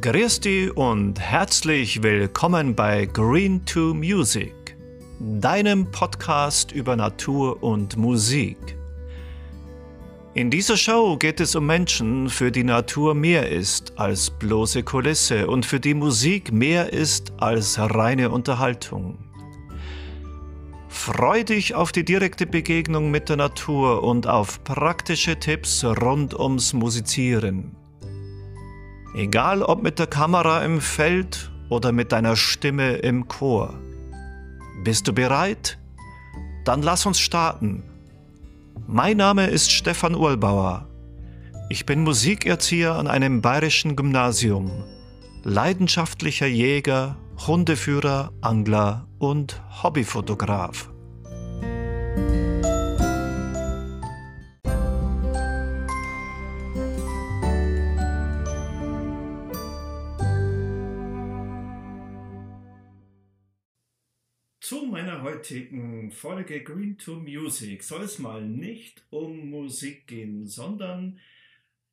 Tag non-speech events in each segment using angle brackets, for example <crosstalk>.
Dich und herzlich willkommen bei Green to Music, deinem Podcast über Natur und Musik. In dieser Show geht es um Menschen, für die Natur mehr ist als bloße Kulisse und für die Musik mehr ist als reine Unterhaltung. Freu dich auf die direkte Begegnung mit der Natur und auf praktische Tipps rund ums Musizieren. Egal ob mit der Kamera im Feld oder mit deiner Stimme im Chor. Bist du bereit? Dann lass uns starten. Mein Name ist Stefan Urlbauer. Ich bin Musikerzieher an einem bayerischen Gymnasium, leidenschaftlicher Jäger, Hundeführer, Angler und Hobbyfotograf. Heutigen Folge Green to Music soll es mal nicht um Musik gehen, sondern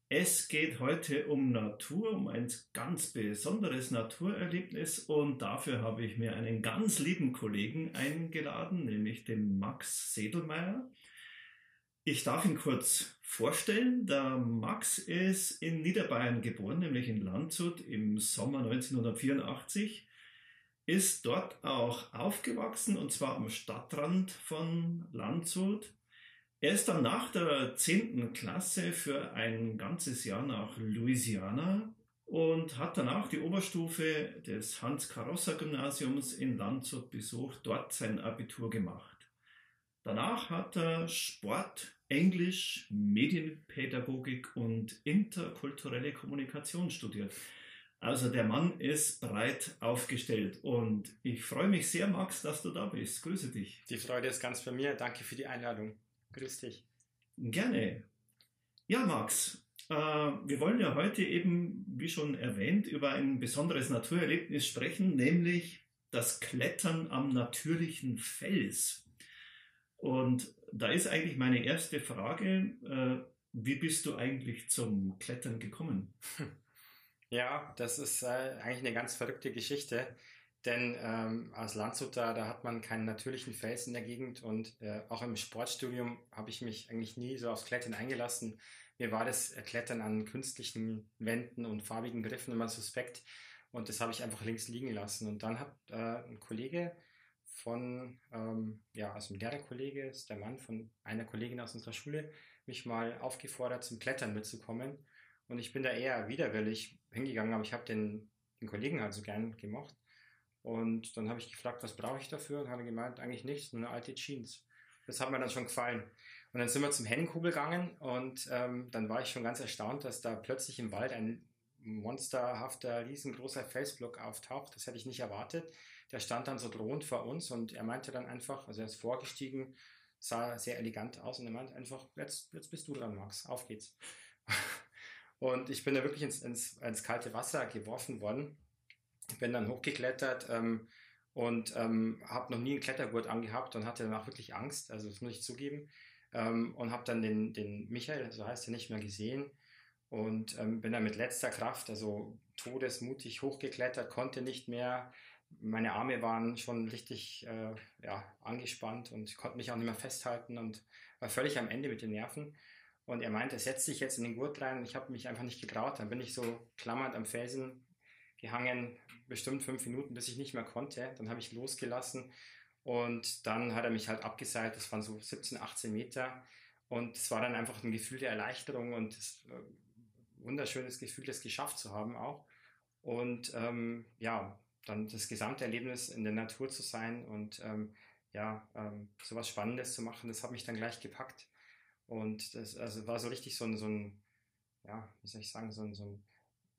es geht heute um Natur, um ein ganz besonderes Naturerlebnis und dafür habe ich mir einen ganz lieben Kollegen eingeladen, nämlich den Max Sedelmeier. Ich darf ihn kurz vorstellen. Der Max ist in Niederbayern geboren, nämlich in Landshut im Sommer 1984 ist dort auch aufgewachsen und zwar am Stadtrand von Landshut. Er ist dann nach der 10. Klasse für ein ganzes Jahr nach Louisiana und hat danach die Oberstufe des Hans-Carosser-Gymnasiums in Landshut besucht, dort sein Abitur gemacht. Danach hat er Sport, Englisch, Medienpädagogik und interkulturelle Kommunikation studiert. Also der Mann ist breit aufgestellt und ich freue mich sehr, Max, dass du da bist. Grüße dich. Die Freude ist ganz bei mir. Danke für die Einladung. Grüß dich. Gerne. Ja, Max, äh, wir wollen ja heute eben, wie schon erwähnt, über ein besonderes Naturerlebnis sprechen, nämlich das Klettern am natürlichen Fels. Und da ist eigentlich meine erste Frage, äh, wie bist du eigentlich zum Klettern gekommen? <laughs> Ja, das ist äh, eigentlich eine ganz verrückte Geschichte. Denn ähm, als Landshuter, da hat man keinen natürlichen Fels in der Gegend und äh, auch im Sportstudium habe ich mich eigentlich nie so aufs Klettern eingelassen. Mir war das Klettern an künstlichen Wänden und farbigen Griffen immer suspekt und das habe ich einfach links liegen lassen. Und dann hat äh, ein Kollege von, ähm, ja, also ein Lehrerkollege, ist der Mann von einer Kollegin aus unserer Schule, mich mal aufgefordert, zum Klettern mitzukommen. Und ich bin da eher widerwillig hingegangen, aber ich habe den, den Kollegen halt so gern gemocht. Und dann habe ich gefragt, was brauche ich dafür? Und hat er gemeint, eigentlich nichts, nur eine alte Jeans. Das hat mir dann schon gefallen. Und dann sind wir zum Hennenkugel gegangen und ähm, dann war ich schon ganz erstaunt, dass da plötzlich im Wald ein monsterhafter, riesengroßer Felsblock auftaucht. Das hätte ich nicht erwartet. Der stand dann so drohend vor uns und er meinte dann einfach, also er ist vorgestiegen, sah sehr elegant aus und er meinte einfach, jetzt, jetzt bist du dran, Max, auf geht's. Und ich bin da wirklich ins, ins, ins kalte Wasser geworfen worden. Ich bin dann hochgeklettert ähm, und ähm, habe noch nie einen Klettergurt angehabt und hatte danach wirklich Angst, also das muss ich zugeben. Ähm, und habe dann den, den Michael, so heißt er, nicht mehr gesehen und ähm, bin dann mit letzter Kraft, also todesmutig hochgeklettert, konnte nicht mehr. Meine Arme waren schon richtig äh, ja, angespannt und konnte mich auch nicht mehr festhalten und war völlig am Ende mit den Nerven. Und er meinte, setz dich jetzt in den Gurt rein ich habe mich einfach nicht getraut. Dann bin ich so klammernd am Felsen gehangen, bestimmt fünf Minuten, bis ich nicht mehr konnte. Dann habe ich losgelassen und dann hat er mich halt abgeseilt. Das waren so 17, 18 Meter. Und es war dann einfach ein Gefühl der Erleichterung und das, äh, wunderschönes Gefühl, das geschafft zu haben auch. Und ähm, ja, dann das gesamte Erlebnis in der Natur zu sein und ähm, ja, ähm, sowas Spannendes zu machen, das hat mich dann gleich gepackt. Und das also war so richtig so ein, so ein ja, wie soll ich sagen, so ein, so ein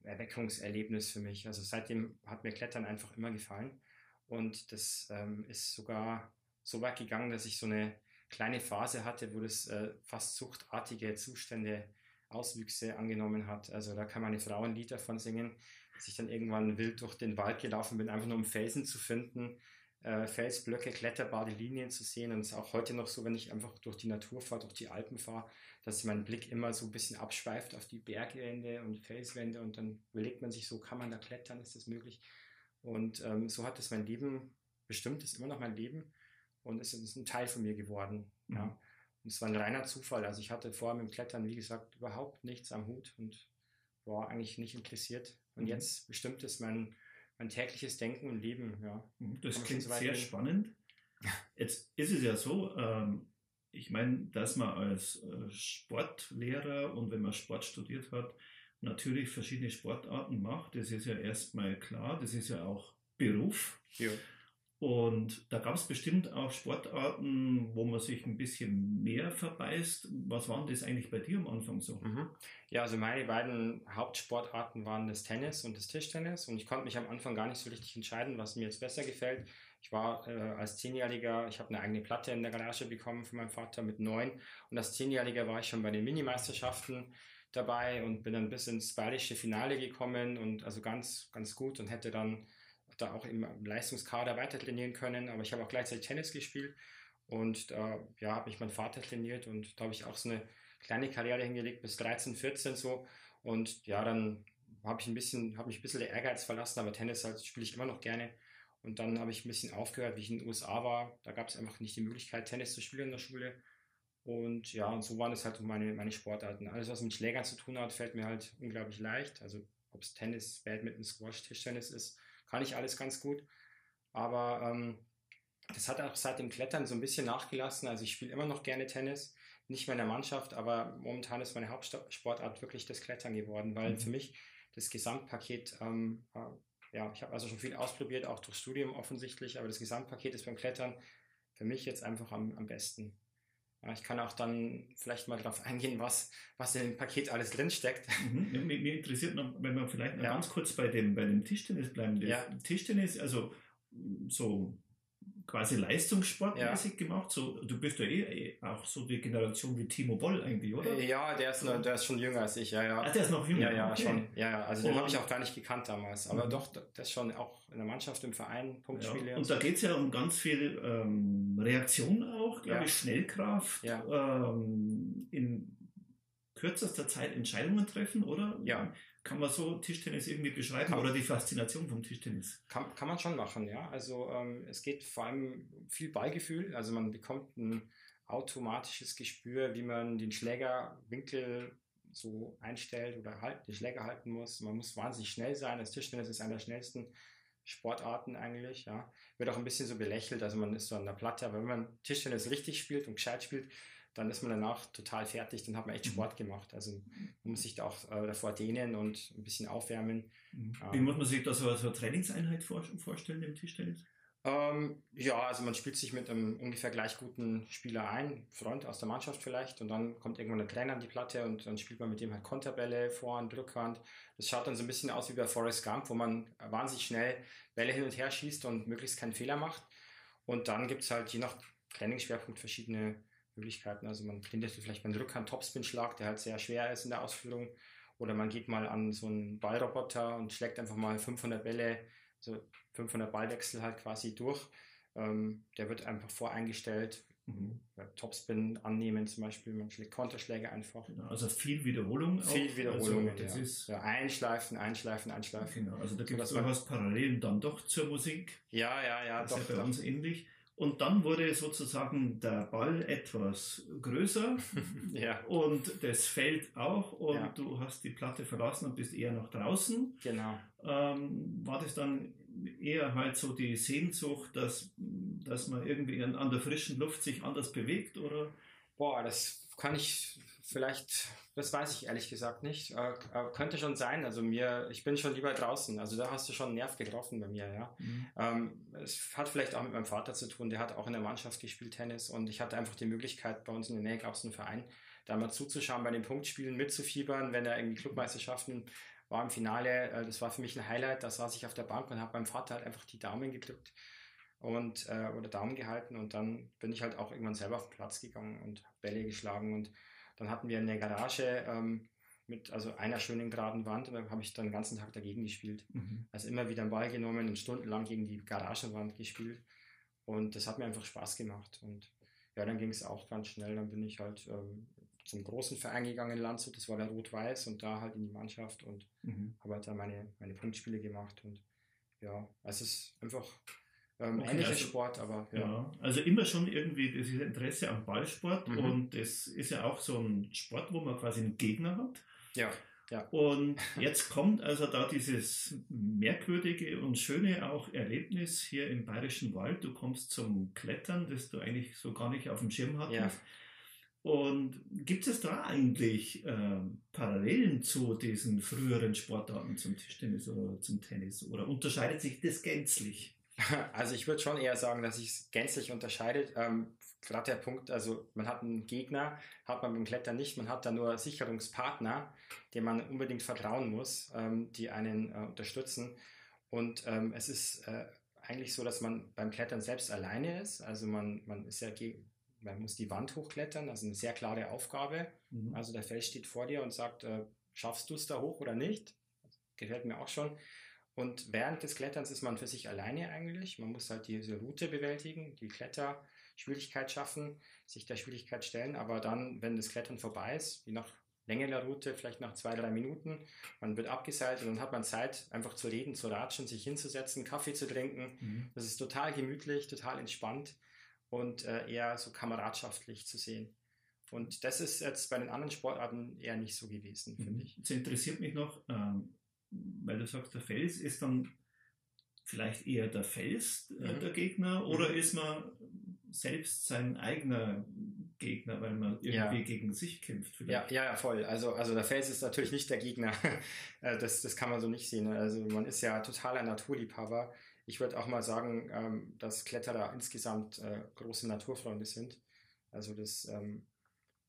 Erweckungserlebnis für mich. Also seitdem hat mir Klettern einfach immer gefallen. Und das ähm, ist sogar so weit gegangen, dass ich so eine kleine Phase hatte, wo das äh, fast suchtartige Zustände, Auswüchse angenommen hat. Also da kann man eine Frau ein Lied davon singen, dass ich dann irgendwann wild durch den Wald gelaufen bin, einfach nur um Felsen zu finden, äh, Felsblöcke, kletterbare Linien zu sehen. Und es ist auch heute noch so, wenn ich einfach durch die Natur fahre, durch die Alpen fahre, dass mein Blick immer so ein bisschen abschweift auf die Bergwände und Felswände und dann überlegt man sich so, kann man da klettern, ist das möglich? Und ähm, so hat es mein Leben bestimmt, ist immer noch mein Leben und es ist ein Teil von mir geworden. Mhm. Ja. Und es war ein reiner Zufall. Also ich hatte vorher mit dem Klettern, wie gesagt, überhaupt nichts am Hut und war eigentlich nicht interessiert. Und mhm. jetzt bestimmt es mein, mein tägliches Denken und Leben. Ja. Mhm, das klingt so sehr spannend. Jetzt ist es ja so, ähm, ich meine, dass man als äh, Sportlehrer und wenn man Sport studiert hat, natürlich verschiedene Sportarten macht. Das ist ja erstmal klar, das ist ja auch Beruf. Ja. Und da gab es bestimmt auch Sportarten, wo man sich ein bisschen mehr verbeißt. Was waren das eigentlich bei dir am Anfang so? Mhm. Ja, also meine beiden Hauptsportarten waren das Tennis und das Tischtennis. Und ich konnte mich am Anfang gar nicht so richtig entscheiden, was mir jetzt besser gefällt. Ich war äh, als Zehnjähriger, ich habe eine eigene Platte in der Garage bekommen von meinem Vater mit neun. Und als Zehnjähriger war ich schon bei den Minimeisterschaften dabei und bin dann bis ins bayerische Finale gekommen und also ganz, ganz gut und hätte dann da auch im Leistungskader weiter trainieren können, aber ich habe auch gleichzeitig Tennis gespielt und da ja, habe ich meinen Vater trainiert und da habe ich auch so eine kleine Karriere hingelegt bis 13, 14 so. Und ja, dann habe ich ein bisschen, habe mich ein bisschen der Ehrgeiz verlassen, aber Tennis halt spiele ich immer noch gerne. Und dann habe ich ein bisschen aufgehört, wie ich in den USA war, da gab es einfach nicht die Möglichkeit, Tennis zu spielen in der Schule. Und ja, und so waren es halt meine, meine Sportarten. Alles, was mit Schlägern zu tun hat, fällt mir halt unglaublich leicht, also ob es Tennis, Badminton, Squash, Tischtennis ist, kann ich alles ganz gut. Aber ähm, das hat auch seit dem Klettern so ein bisschen nachgelassen. Also ich spiele immer noch gerne Tennis, nicht mehr in der Mannschaft, aber momentan ist meine Hauptsportart wirklich das Klettern geworden, weil mhm. für mich das Gesamtpaket, ähm, äh, ja, ich habe also schon viel ausprobiert, auch durch Studium offensichtlich, aber das Gesamtpaket ist beim Klettern für mich jetzt einfach am, am besten. Ich kann auch dann vielleicht mal darauf eingehen, was, was in dem Paket alles drinsteckt. Mhm. Mir, mir, interessiert noch, wenn wir vielleicht noch ja. ganz kurz bei dem, bei dem Tischtennis bleiben. Ja. Tischtennis, also so quasi leistungssportmäßig ja. gemacht. So, du bist ja eh, eh, auch so die Generation wie Timo Boll eigentlich, oder? Ja, der ist, noch, der ist schon jünger als ich, ja, ja. Ach, der ist noch jünger? Ja, ja, okay. schon. Ja, ja. Also den habe ich auch gar nicht gekannt damals. Aber mhm. doch, das schon auch in der Mannschaft, im Verein, Punktspiele. Ja. Und, und da geht es ja um ganz viel ähm, Reaktion auch, glaube ich, Schnellkraft. Ähm, in kürzester Zeit Entscheidungen treffen, oder? Ja. Kann man so Tischtennis irgendwie beschreiben kann, oder die Faszination vom Tischtennis? Kann, kann man schon machen, ja. Also ähm, es geht vor allem viel Ballgefühl. Also man bekommt ein automatisches Gespür, wie man den Schlägerwinkel so einstellt oder halt, den Schläger halten muss. Man muss wahnsinnig schnell sein. Das Tischtennis ist einer der schnellsten Sportarten eigentlich, ja. Wird auch ein bisschen so belächelt, also man ist so an der Platte, aber wenn man Tischtennis richtig spielt und gescheit spielt, dann ist man danach total fertig, dann hat man echt mhm. Sport gemacht. Also man muss sich da auch äh, davor dehnen und ein bisschen aufwärmen. Mhm. Wie ähm, muss man sich da so, so eine Trainingseinheit vorstellen im Tischtennis? Ähm, ja, also man spielt sich mit einem ungefähr gleich guten Spieler ein, Freund aus der Mannschaft vielleicht, und dann kommt irgendwann der Trainer an die Platte und dann spielt man mit dem halt Konterbälle, Vorhand, Rückhand. Das schaut dann so ein bisschen aus wie bei Forrest Gump, wo man wahnsinnig schnell Bälle hin und her schießt und möglichst keinen Fehler macht. Und dann gibt es halt je nach Trainingsschwerpunkt verschiedene Möglichkeiten. Also man trainiert vielleicht beim Rückhand-Topspin-Schlag, der halt sehr schwer ist in der Ausführung. Oder man geht mal an so einen Ballroboter und schlägt einfach mal 500 Bälle, so 500 Ballwechsel halt quasi durch. Ähm, der wird einfach voreingestellt. Mhm. Topspin annehmen zum Beispiel, man schlägt Konterschläge einfach. Genau, also viel Wiederholung. Viel auch. Wiederholung. Also das ja. ist ja, einschleifen, einschleifen, einschleifen. Genau, also da gibt es durchaus Parallelen dann doch zur Musik. Ja, ja, ja. Das doch, ist ja bei doch. uns ähnlich. Und dann wurde sozusagen der Ball etwas größer <laughs> ja. und das Feld auch und ja. du hast die Platte verlassen und bist eher nach draußen. Genau. Ähm, war das dann eher halt so die Sehnsucht, dass, dass man irgendwie an, an der frischen Luft sich anders bewegt oder? Boah, das kann ich vielleicht das weiß ich ehrlich gesagt nicht. Äh, könnte schon sein. Also mir, ich bin schon lieber draußen. Also da hast du schon einen Nerv getroffen bei mir, ja. Mhm. Ähm, es hat vielleicht auch mit meinem Vater zu tun. Der hat auch in der Mannschaft gespielt Tennis und ich hatte einfach die Möglichkeit, bei uns in der Nähe gab es einen Verein, da mal zuzuschauen, bei den Punktspielen mitzufiebern, wenn er irgendwie Clubmeisterschaften war im Finale. Äh, das war für mich ein Highlight. Da saß ich auf der Bank und habe meinem Vater halt einfach die Daumen gedrückt und äh, oder Daumen gehalten und dann bin ich halt auch irgendwann selber auf den Platz gegangen und Bälle geschlagen und dann hatten wir eine Garage ähm, mit also einer schönen geraden Wand und da habe ich dann den ganzen Tag dagegen gespielt. Mhm. Also immer wieder einen Ball genommen und stundenlang gegen die Garagenwand gespielt. Und das hat mir einfach Spaß gemacht. Und ja, dann ging es auch ganz schnell. Dann bin ich halt ähm, zum großen Verein gegangen in Landshut, das war der Rot-Weiß und da halt in die Mannschaft und mhm. habe halt da meine, meine Punktspiele gemacht. Und ja, es ist einfach ähm, okay, ähnlicher also, Sport, aber ja. ja. Also immer schon irgendwie dieses Interesse am Ballsport mhm. und das ist ja auch so ein Sport, wo man quasi einen Gegner hat. Ja. Ja. Und jetzt kommt also da dieses merkwürdige und schöne auch Erlebnis hier im Bayerischen Wald. Du kommst zum Klettern, das du eigentlich so gar nicht auf dem Schirm hattest. Ja. Und gibt es da eigentlich äh, Parallelen zu diesen früheren Sportarten zum Tischtennis oder zum Tennis? Oder unterscheidet sich das gänzlich? <laughs> Also ich würde schon eher sagen, dass sich es gänzlich unterscheidet. Ähm, Gerade der Punkt, also man hat einen Gegner, hat man beim Klettern nicht, man hat da nur Sicherungspartner, dem man unbedingt vertrauen muss, ähm, die einen äh, unterstützen. Und ähm, es ist äh, eigentlich so, dass man beim Klettern selbst alleine ist. Also man, man ist ja man muss die Wand hochklettern, also eine sehr klare Aufgabe. Mhm. Also der Fels steht vor dir und sagt, äh, schaffst du es da hoch oder nicht? Gefällt mir auch schon. Und während des Kletterns ist man für sich alleine eigentlich. Man muss halt diese Route bewältigen, die Kletterschwierigkeit schaffen, sich der Schwierigkeit stellen. Aber dann, wenn das Klettern vorbei ist, wie nach längerer Route, vielleicht nach zwei, drei Minuten, man wird abgeseilt und dann hat man Zeit, einfach zu reden, zu ratschen, sich hinzusetzen, Kaffee zu trinken. Mhm. Das ist total gemütlich, total entspannt und äh, eher so kameradschaftlich zu sehen. Und das ist jetzt bei den anderen Sportarten eher nicht so gewesen, finde mhm. ich. Jetzt interessiert mich noch, ähm, weil du sagst, der Fels ist dann vielleicht eher der Fels äh, mhm. der Gegner mhm. oder ist man selbst sein eigener Gegner, weil man irgendwie ja. gegen sich kämpft? Ja, ja, voll. Also, also der Fels ist natürlich nicht der Gegner. <laughs> Äh, das, das kann man so nicht sehen. Also man ist ja totaler Naturliebhaber. Ich würde auch mal sagen, ähm, dass Kletterer insgesamt äh, große Naturfreunde sind. Also das, ähm,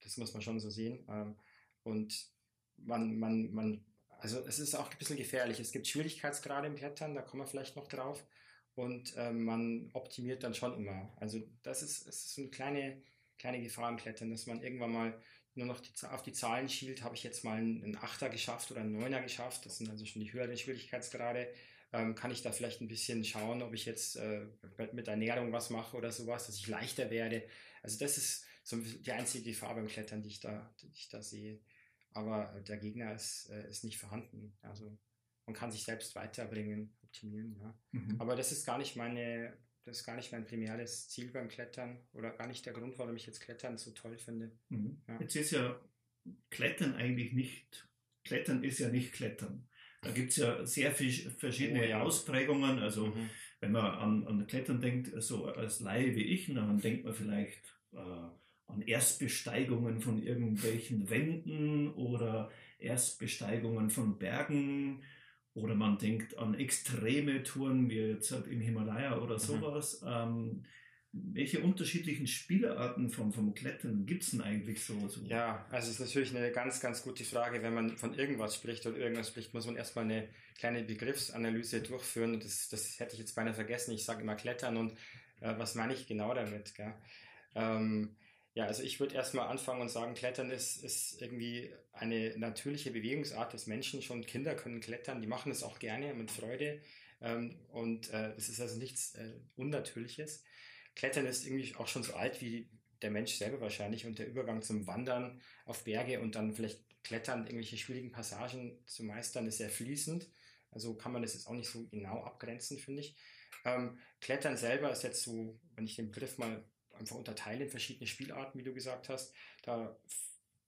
das muss man schon so sehen. Ähm, und man, man, man also es ist auch ein bisschen gefährlich. Es gibt Schwierigkeitsgrade im Klettern, da kommen wir vielleicht noch drauf. Und ähm, man optimiert dann schon immer. Also das ist, es ist eine kleine, kleine Gefahr im Klettern, dass man irgendwann mal nur noch die, auf die Zahlen schielt. Habe ich jetzt mal einen Achter geschafft oder einen Neuner geschafft? Das sind also schon die höheren Schwierigkeitsgrade. Ähm, kann ich da vielleicht ein bisschen schauen, ob ich jetzt äh, mit Ernährung was mache oder sowas, dass ich leichter werde. Also das ist so die einzige Gefahr beim Klettern, die ich da, die ich da sehe aber der Gegner ist, äh, ist nicht vorhanden. Also man kann sich selbst weiterbringen, optimieren, ja. Mhm. Aber das ist gar nicht meine, das ist gar nicht mein primäres Ziel beim Klettern oder gar nicht der Grund, warum ich jetzt Klettern so toll finde. Mhm. Ja. Jetzt ist ja Klettern eigentlich nicht, Klettern ist ja nicht Klettern. Da gibt es ja sehr viele verschiedene oh, ja. Ausprägungen. Also mhm. wenn man an, an Klettern denkt, so als Laie wie ich, dann denkt man vielleicht äh, an Erstbesteigungen von irgendwelchen Wänden oder Erstbesteigungen von Bergen oder man denkt an extreme Touren wie jetzt halt im Himalaya oder mhm. sowas. Mhm. Ähm, welche unterschiedlichen Spielarten vom, vom Klettern gibt es denn eigentlich so, so? Ja, also es ist natürlich eine ganz, ganz gute Frage. Wenn man von irgendwas spricht oder irgendwas spricht, muss man erstmal eine kleine Begriffsanalyse durchführen. Das, das hätte ich jetzt beinahe vergessen. Ich sage immer Klettern und äh, was meine ich genau damit? Gell? Ähm, ja, also ich würde erstmal anfangen und sagen, Klettern ist, ist irgendwie eine natürliche Bewegungsart des Menschen. Schon Kinder können klettern, die machen es auch gerne mit Freude. Ähm, und äh, es ist also nichts äh, Unnatürliches. Klettern ist irgendwie auch schon so alt wie der Mensch selber wahrscheinlich und der Übergang zum Wandern auf Berge und dann vielleicht Klettern, irgendwelche schwierigen Passagen zu meistern, ist sehr fließend. Also kann man das jetzt auch nicht so genau abgrenzen, finde ich. Ähm, Klettern selber ist jetzt so, wenn ich den Begriff mal einfach unterteilen in verschiedene Spielarten, wie du gesagt hast. Da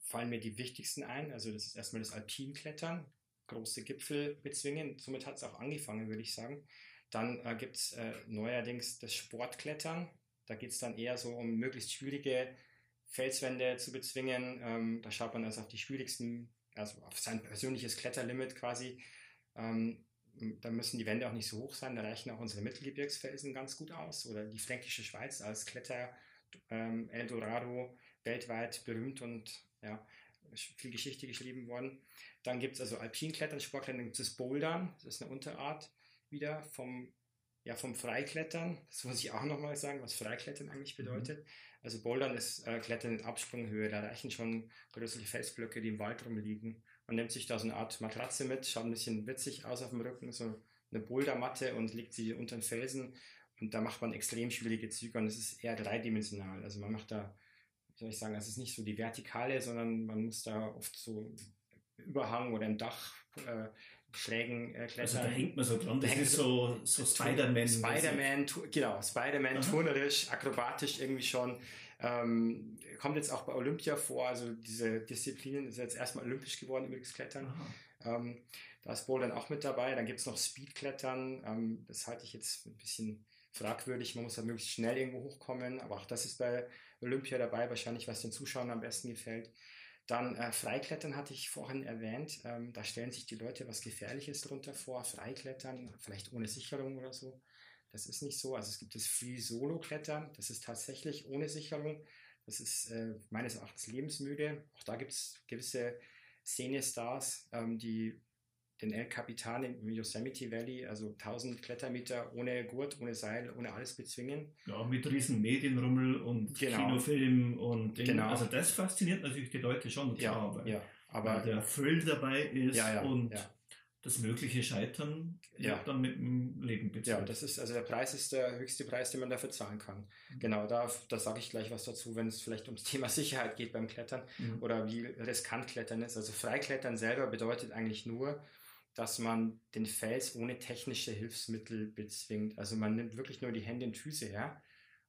fallen mir die wichtigsten ein. Also das ist erstmal das Alpinklettern, große Gipfel bezwingen. Somit hat es auch angefangen, würde ich sagen. Dann äh, gibt es äh, neuerdings das Sportklettern. Da geht es dann eher so um möglichst schwierige Felswände zu bezwingen. Ähm, da schaut man also auf die schwierigsten, also auf sein persönliches Kletterlimit quasi. Ähm, da müssen die Wände auch nicht so hoch sein, da reichen auch unsere Mittelgebirgsfelsen ganz gut aus. Oder die Fränkische Schweiz als Kletter ähm, Eldorado weltweit berühmt und ja, viel Geschichte geschrieben worden. Dann gibt es also Alpinklettern, Sportklettern, gibt es Bouldern, das ist eine Unterart wieder vom, ja, vom Freiklettern. Das muss ich auch nochmal sagen, was Freiklettern eigentlich mhm. bedeutet. Also Bouldern ist äh, Klettern in Absprunghöhe, da reichen schon größere Felsblöcke, die im Wald rumliegen. Man nimmt sich da so eine Art Matratze mit, schaut ein bisschen witzig aus auf dem Rücken, so eine Bouldermatte und legt sie unter den Felsen und da macht man extrem schwierige Züge und es ist eher dreidimensional. Also man macht da, wie soll ich sagen, es ist nicht so die Vertikale, sondern man muss da oft so Überhang oder im Dach äh, schrägen äh, klettern. Also da hängt man so dran, das ist so, so Spider-Man. Spider-Man, genau, Spider-Man, turnerisch, akrobatisch irgendwie schon. Ähm, kommt jetzt auch bei Olympia vor, also diese Disziplin ist jetzt erstmal olympisch geworden, übrigens Klettern. Ähm, da ist Bouldern auch mit dabei. Dann gibt es noch Speedklettern. Ähm, das halte ich jetzt ein bisschen fragwürdig. Man muss da möglichst schnell irgendwo hochkommen. Aber auch das ist bei Olympia dabei, wahrscheinlich, was den Zuschauern am besten gefällt. Dann äh, Freiklettern hatte ich vorhin erwähnt. Ähm, da stellen sich die Leute was Gefährliches drunter vor. Freiklettern, vielleicht ohne Sicherung oder so. Das ist nicht so. Also es gibt das Free Solo Klettern. Das ist tatsächlich ohne Sicherung. Das ist äh, meines Erachtens lebensmüde. Auch da gibt es gewisse Szene-Stars, ähm, die den El Capitan im Yosemite Valley, also 1000 Klettermeter ohne Gurt, ohne Seil, ohne alles bezwingen. Ja, mit riesen Medienrummel und genau. Kinofilm und Dingen. Genau. Also das fasziniert natürlich die Leute schon. Ja, weil, ja. aber weil der Thrill dabei ist ja, ja, und ja. Das mögliche Scheitern ja. dann mit dem Leben bezahlt. Ja, das ist, also der Preis ist der höchste Preis, den man dafür zahlen kann. Mhm. Genau, da, da sage ich gleich was dazu, wenn es vielleicht ums Thema <laughs> Sicherheit geht beim Klettern mhm. oder wie riskant Klettern ist. Also Freiklettern selber bedeutet eigentlich nur, dass man den Fels ohne technische Hilfsmittel bezwingt. Also man nimmt wirklich nur die Hände und Füße her,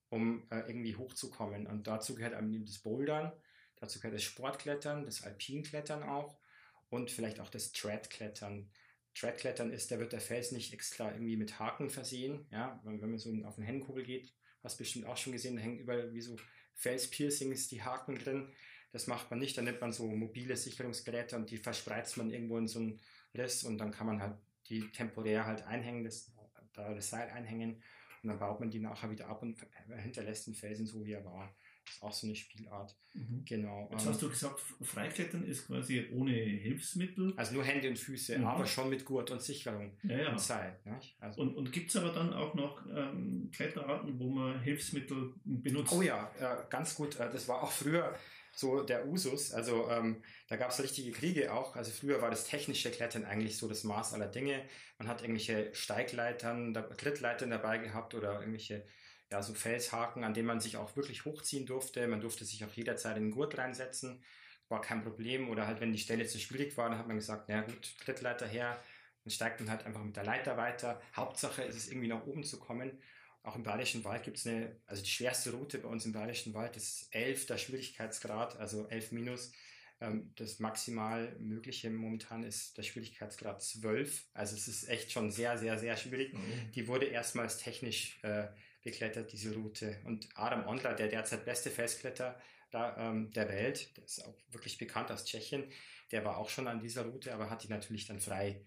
um äh, irgendwie hochzukommen. Und dazu gehört einem das Bouldern, dazu gehört das Sportklettern, das Alpinklettern auch und vielleicht auch das Treadklettern. Treadklettern ist, da wird der Fels nicht extra irgendwie mit Haken versehen. Ja, wenn man so auf den Hängenkugel geht, hast du bestimmt auch schon gesehen, da hängen überall wie so Felspiercings die Haken drin. Das macht man nicht, da nimmt man so mobile Sicherungsgeräte und die verspreizt man irgendwo in so ein lässt und dann kann man halt die temporär halt einhängen, das, da das Seil einhängen und dann baut man die nachher wieder ab und hinterlässt den Felsen so, wie er war. Auch so eine Spielart. Mhm. Genau. Jetzt hast du gesagt, Freiklettern ist quasi ohne Hilfsmittel. Also nur Hände und Füße, mhm. aber schon mit Gurt und Sicherung ja, ja. und Seil. Also und und gibt es aber dann auch noch ähm, Kletterarten, wo man Hilfsmittel benutzt? Oh ja, äh, ganz gut. Äh, das war auch früher so der Usus. Also ähm, da gab es richtige Kriege auch. Also früher war das technische Klettern eigentlich so das Maß aller Dinge. Man hat irgendwelche Steigleitern, Trittleitern dabei gehabt oder irgendwelche ja, so Felshaken, an denen man sich auch wirklich hochziehen durfte. Man durfte sich auch jederzeit in den Gurt reinsetzen. War kein Problem. Oder halt, wenn die Stelle zu schwierig war, dann hat man gesagt, na gut, Trittleiter her. Dann steigt man halt einfach mit der Leiter weiter. Hauptsache ist es irgendwie nach oben zu kommen. Auch im Bayerischen Wald gibt es eine, also die schwerste Route bei uns im Bayerischen Wald ist 11 der Schwierigkeitsgrad, also 11 minus. Ähm, das maximal mögliche momentan ist der Schwierigkeitsgrad 12. Also es ist echt schon sehr, sehr, sehr schwierig. Mhm. Die wurde erstmals technisch äh, beklettert, diese Route. Und Adam Ondler, der derzeit beste Festkletter da, ähm, der Welt, der ist auch wirklich bekannt aus Tschechien, der war auch schon an dieser Route, aber hat die natürlich dann frei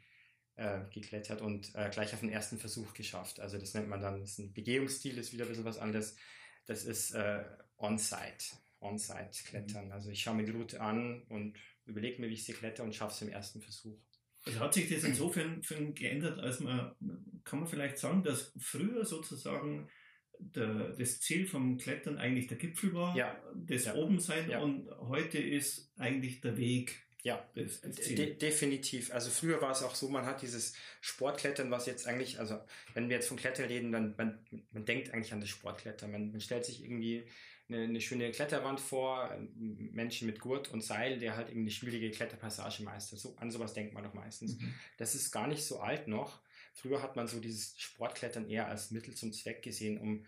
äh, geklettert und äh, gleich auf den ersten Versuch geschafft. Also das nennt man dann, das ist ein Begehungsstil, ist wieder ein bisschen was anderes. Das ist äh, On-Site, On-Site-Klettern. Mhm. Also ich schaue mir die Route an und überlege mir, wie ich sie kletter und schaffe es im ersten Versuch. Also hat sich das insofern geändert, als man, kann man vielleicht sagen, dass früher sozusagen der, das Ziel vom Klettern eigentlich der Gipfel war, ja. das ja. Obensein ja. und heute ist eigentlich der Weg ja, de definitiv. Also früher war es auch so, man hat dieses Sportklettern, was jetzt eigentlich, also wenn wir jetzt von Klettern reden, dann man, man denkt eigentlich an das Sportklettern. Man, man stellt sich irgendwie eine, eine, schöne Kletterwand vor, Menschen mit Gurt und Seil, der halt eben eine schwierige Kletterpassage meistert. So, an sowas denkt man doch meistens. Mhm. Das ist gar nicht so alt noch. Früher hat man so dieses Sportklettern eher als Mittel zum Zweck gesehen, um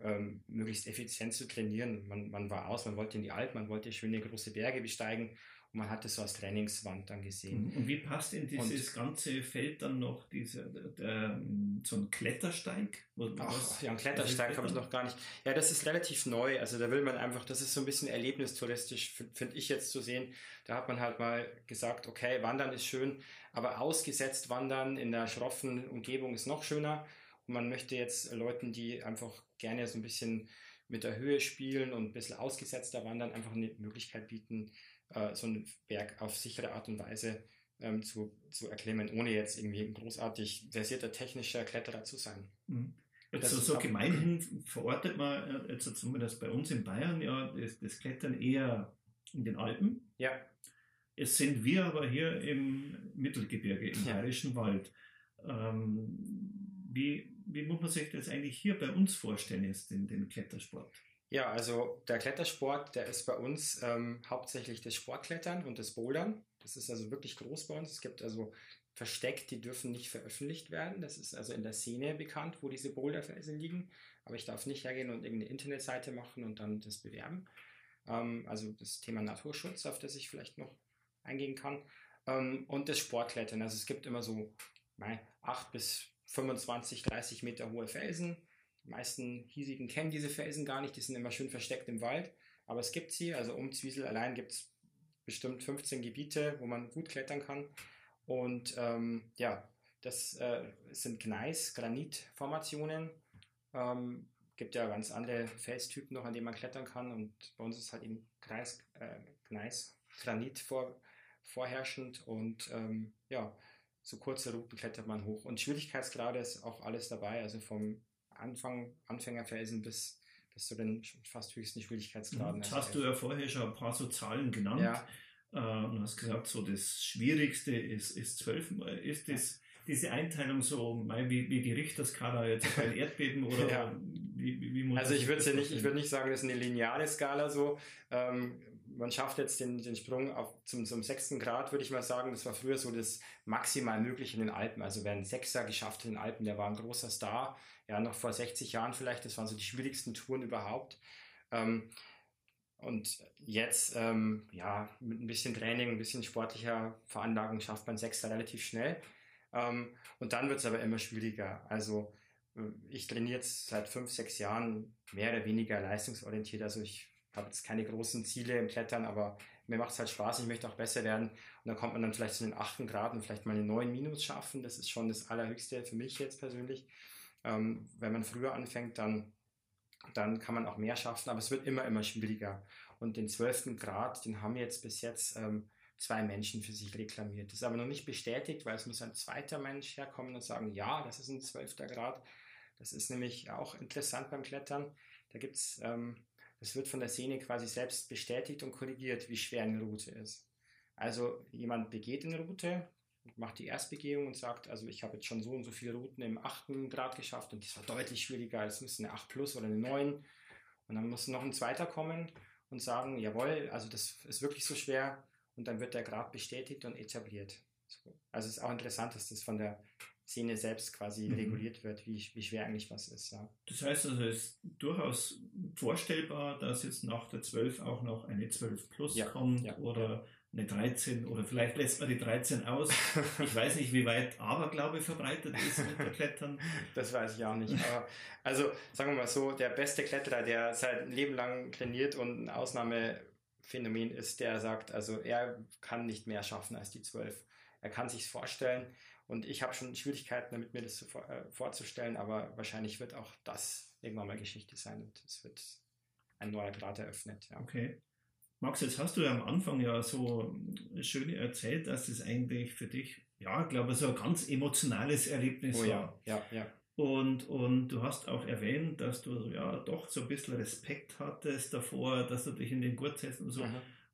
ähm, möglichst effizient zu trainieren. Man, man war aus, man wollte in die Alpen, man wollte schöne große Berge besteigen man hat das so als Trainingswand dann gesehen. Mhm. Und wie passt in dieses und, ganze Feld dann noch diese, der, so ein Klettersteig? Ach, ja, ein Klettersteig habe ich noch gar nicht. Ja, das ist relativ neu. Also da will man einfach, das ist so ein bisschen erlebnistouristisch, finde ich jetzt zu sehen. Da hat man halt mal gesagt, okay, Wandern ist schön, aber ausgesetzt Wandern in der schroffen Umgebung ist noch schöner. Und man möchte jetzt Leuten, die einfach gerne so ein bisschen mit der Höhe spielen und ein bisschen ausgesetzter wandern, einfach eine Möglichkeit bieten, äh, so einen Berg auf sichere Art und Weise ähm, zu, zu erklimmen, ohne jetzt irgendwie ein großartig versierter technischer Kletterer zu sein. Mhm. Jetzt so, so gemeinhin verortet man äh, jetzt zumindest bei uns in Bayern ja das, das, Klettern eher in den Alpen. Ja. Es sind wir aber hier im Mittelgebirge, im ja. Bayerischen Wald. Ähm, wie, wie muss man sich das eigentlich hier bei uns vorstellen, jetzt den, den Klettersport? Ja, also der Klettersport, der ist bei uns ähm, hauptsächlich das Sportklettern und das Bouldern. Das ist also wirklich groß bei uns. Es gibt also versteckt, die dürfen nicht veröffentlicht werden. Das ist also in der Szene bekannt, wo diese Boulderfelsen liegen. Aber ich darf nicht hergehen und irgendeine Internetseite machen und dann das bewerben. Ähm, also das Thema Naturschutz, auf das ich vielleicht noch eingehen kann. Ähm, und das Sportklettern. Also es gibt immer so 8 bis 25, 30 Meter hohe Felsen. Meisten hiesigen kennen diese Felsen gar nicht, die sind immer schön versteckt im Wald. Aber es gibt sie, also um Zwiesel allein gibt es bestimmt 15 Gebiete, wo man gut klettern kann. Und ähm, ja, das äh, sind Gneis, Granitformationen. Ähm, gibt ja ganz andere Felstypen noch, an denen man klettern kann. Und bei uns ist halt eben Gneis, äh, Gneis Granit vor, vorherrschend. Und ähm, ja, so kurze Routen klettert man hoch. Und Schwierigkeitsgrade ist auch alles dabei, also vom Anfang, Anfängerfelsen bis, bis zu den fast höchsten Schwierigkeitsgraden. Das hast du ja vorher schon ein paar so Zahlen genannt. Ja. Äh, und hast gesagt, so das Schwierigste ist, ist zwölf, ist das, diese Einteilung so wie, wie die Richterskala jetzt bei <laughs> Erdbeben oder ja. wie, wie, wie Also ich würde ja nicht, ich würde nicht sagen, das ist eine lineare Skala so. Ähm, man schafft jetzt den, den Sprung auf, zum, zum sechsten Grad, würde ich mal sagen. Das war früher so das maximal mögliche in den Alpen. Also wer einen Sechser geschafft in den Alpen, der war ein großer Star. Ja, noch vor 60 Jahren vielleicht. Das waren so die schwierigsten Touren überhaupt. Ähm, und jetzt, ähm, ja, mit ein bisschen Training, ein bisschen sportlicher Veranlagung schafft man Sechster relativ schnell. Ähm, und dann wird es aber immer schwieriger. Also äh, ich trainiere jetzt seit fünf, sechs Jahren mehr oder weniger leistungsorientiert. Also ich habe jetzt keine großen Ziele im Klettern, aber mir macht es halt Spaß, ich möchte auch besser werden. Und dann kommt man dann vielleicht zu den achten Grad und vielleicht mal eine neuen Minus schaffen. Das ist schon das Allerhöchste für mich jetzt persönlich. Ähm, wenn man früher anfängt, dann, dann kann man auch mehr schaffen, aber es wird immer, immer schwieriger. Und den zwölften Grad, den haben jetzt bis jetzt ähm, zwei Menschen für sich reklamiert. Das ist aber noch nicht bestätigt, weil es muss ein zweiter Mensch herkommen und sagen, ja, das ist ein zwölfter Grad. Das ist nämlich auch interessant beim Klettern. Da gibt es ähm, das wird von der Szene quasi selbst bestätigt und korrigiert, wie schwer eine Route ist. Also jemand begeht eine Route, macht die Erstbegehung und sagt, also ich habe jetzt schon so und so viele Routen im 8. Grad geschafft und das war deutlich schwieriger, es müsste eine 8 plus oder eine 9. Und dann muss noch ein zweiter kommen und sagen, jawohl, also das ist wirklich so schwer und dann wird der Grad bestätigt und etabliert. Also es ist auch interessant, dass das von der Szene selbst quasi mhm. reguliert wird, wie, wie schwer eigentlich was ist. Ja. Das heißt also, es ist durchaus vorstellbar, dass jetzt nach der 12 auch noch eine 12 Plus ja. kommt ja. oder eine 13 oder vielleicht lässt man die 13 aus. <laughs> Ich weiß nicht, wie weit Aberglaube verbreitet ist mit der Klettern. <laughs> Das weiß ich auch nicht. Aber also sagen wir mal so, der beste Kletterer, der sein Leben lang trainiert und ein Ausnahmephänomen ist, der sagt, also er kann nicht mehr schaffen als die 12. Er kann sich vorstellen, und ich habe schon Schwierigkeiten damit, mir das zu, äh, vorzustellen, aber wahrscheinlich wird auch das irgendwann mal Geschichte sein und es wird ein neuer Grad eröffnet. Ja. Okay. Max, jetzt hast du ja am Anfang ja so schön erzählt, dass es eigentlich für dich, ja, ich glaube, so ein ganz emotionales Erlebnis oh, war. Ja, ja, ja. Und, und du hast auch erwähnt, dass du ja doch so ein bisschen Respekt hattest davor, dass du dich in den Gurt setzt und so.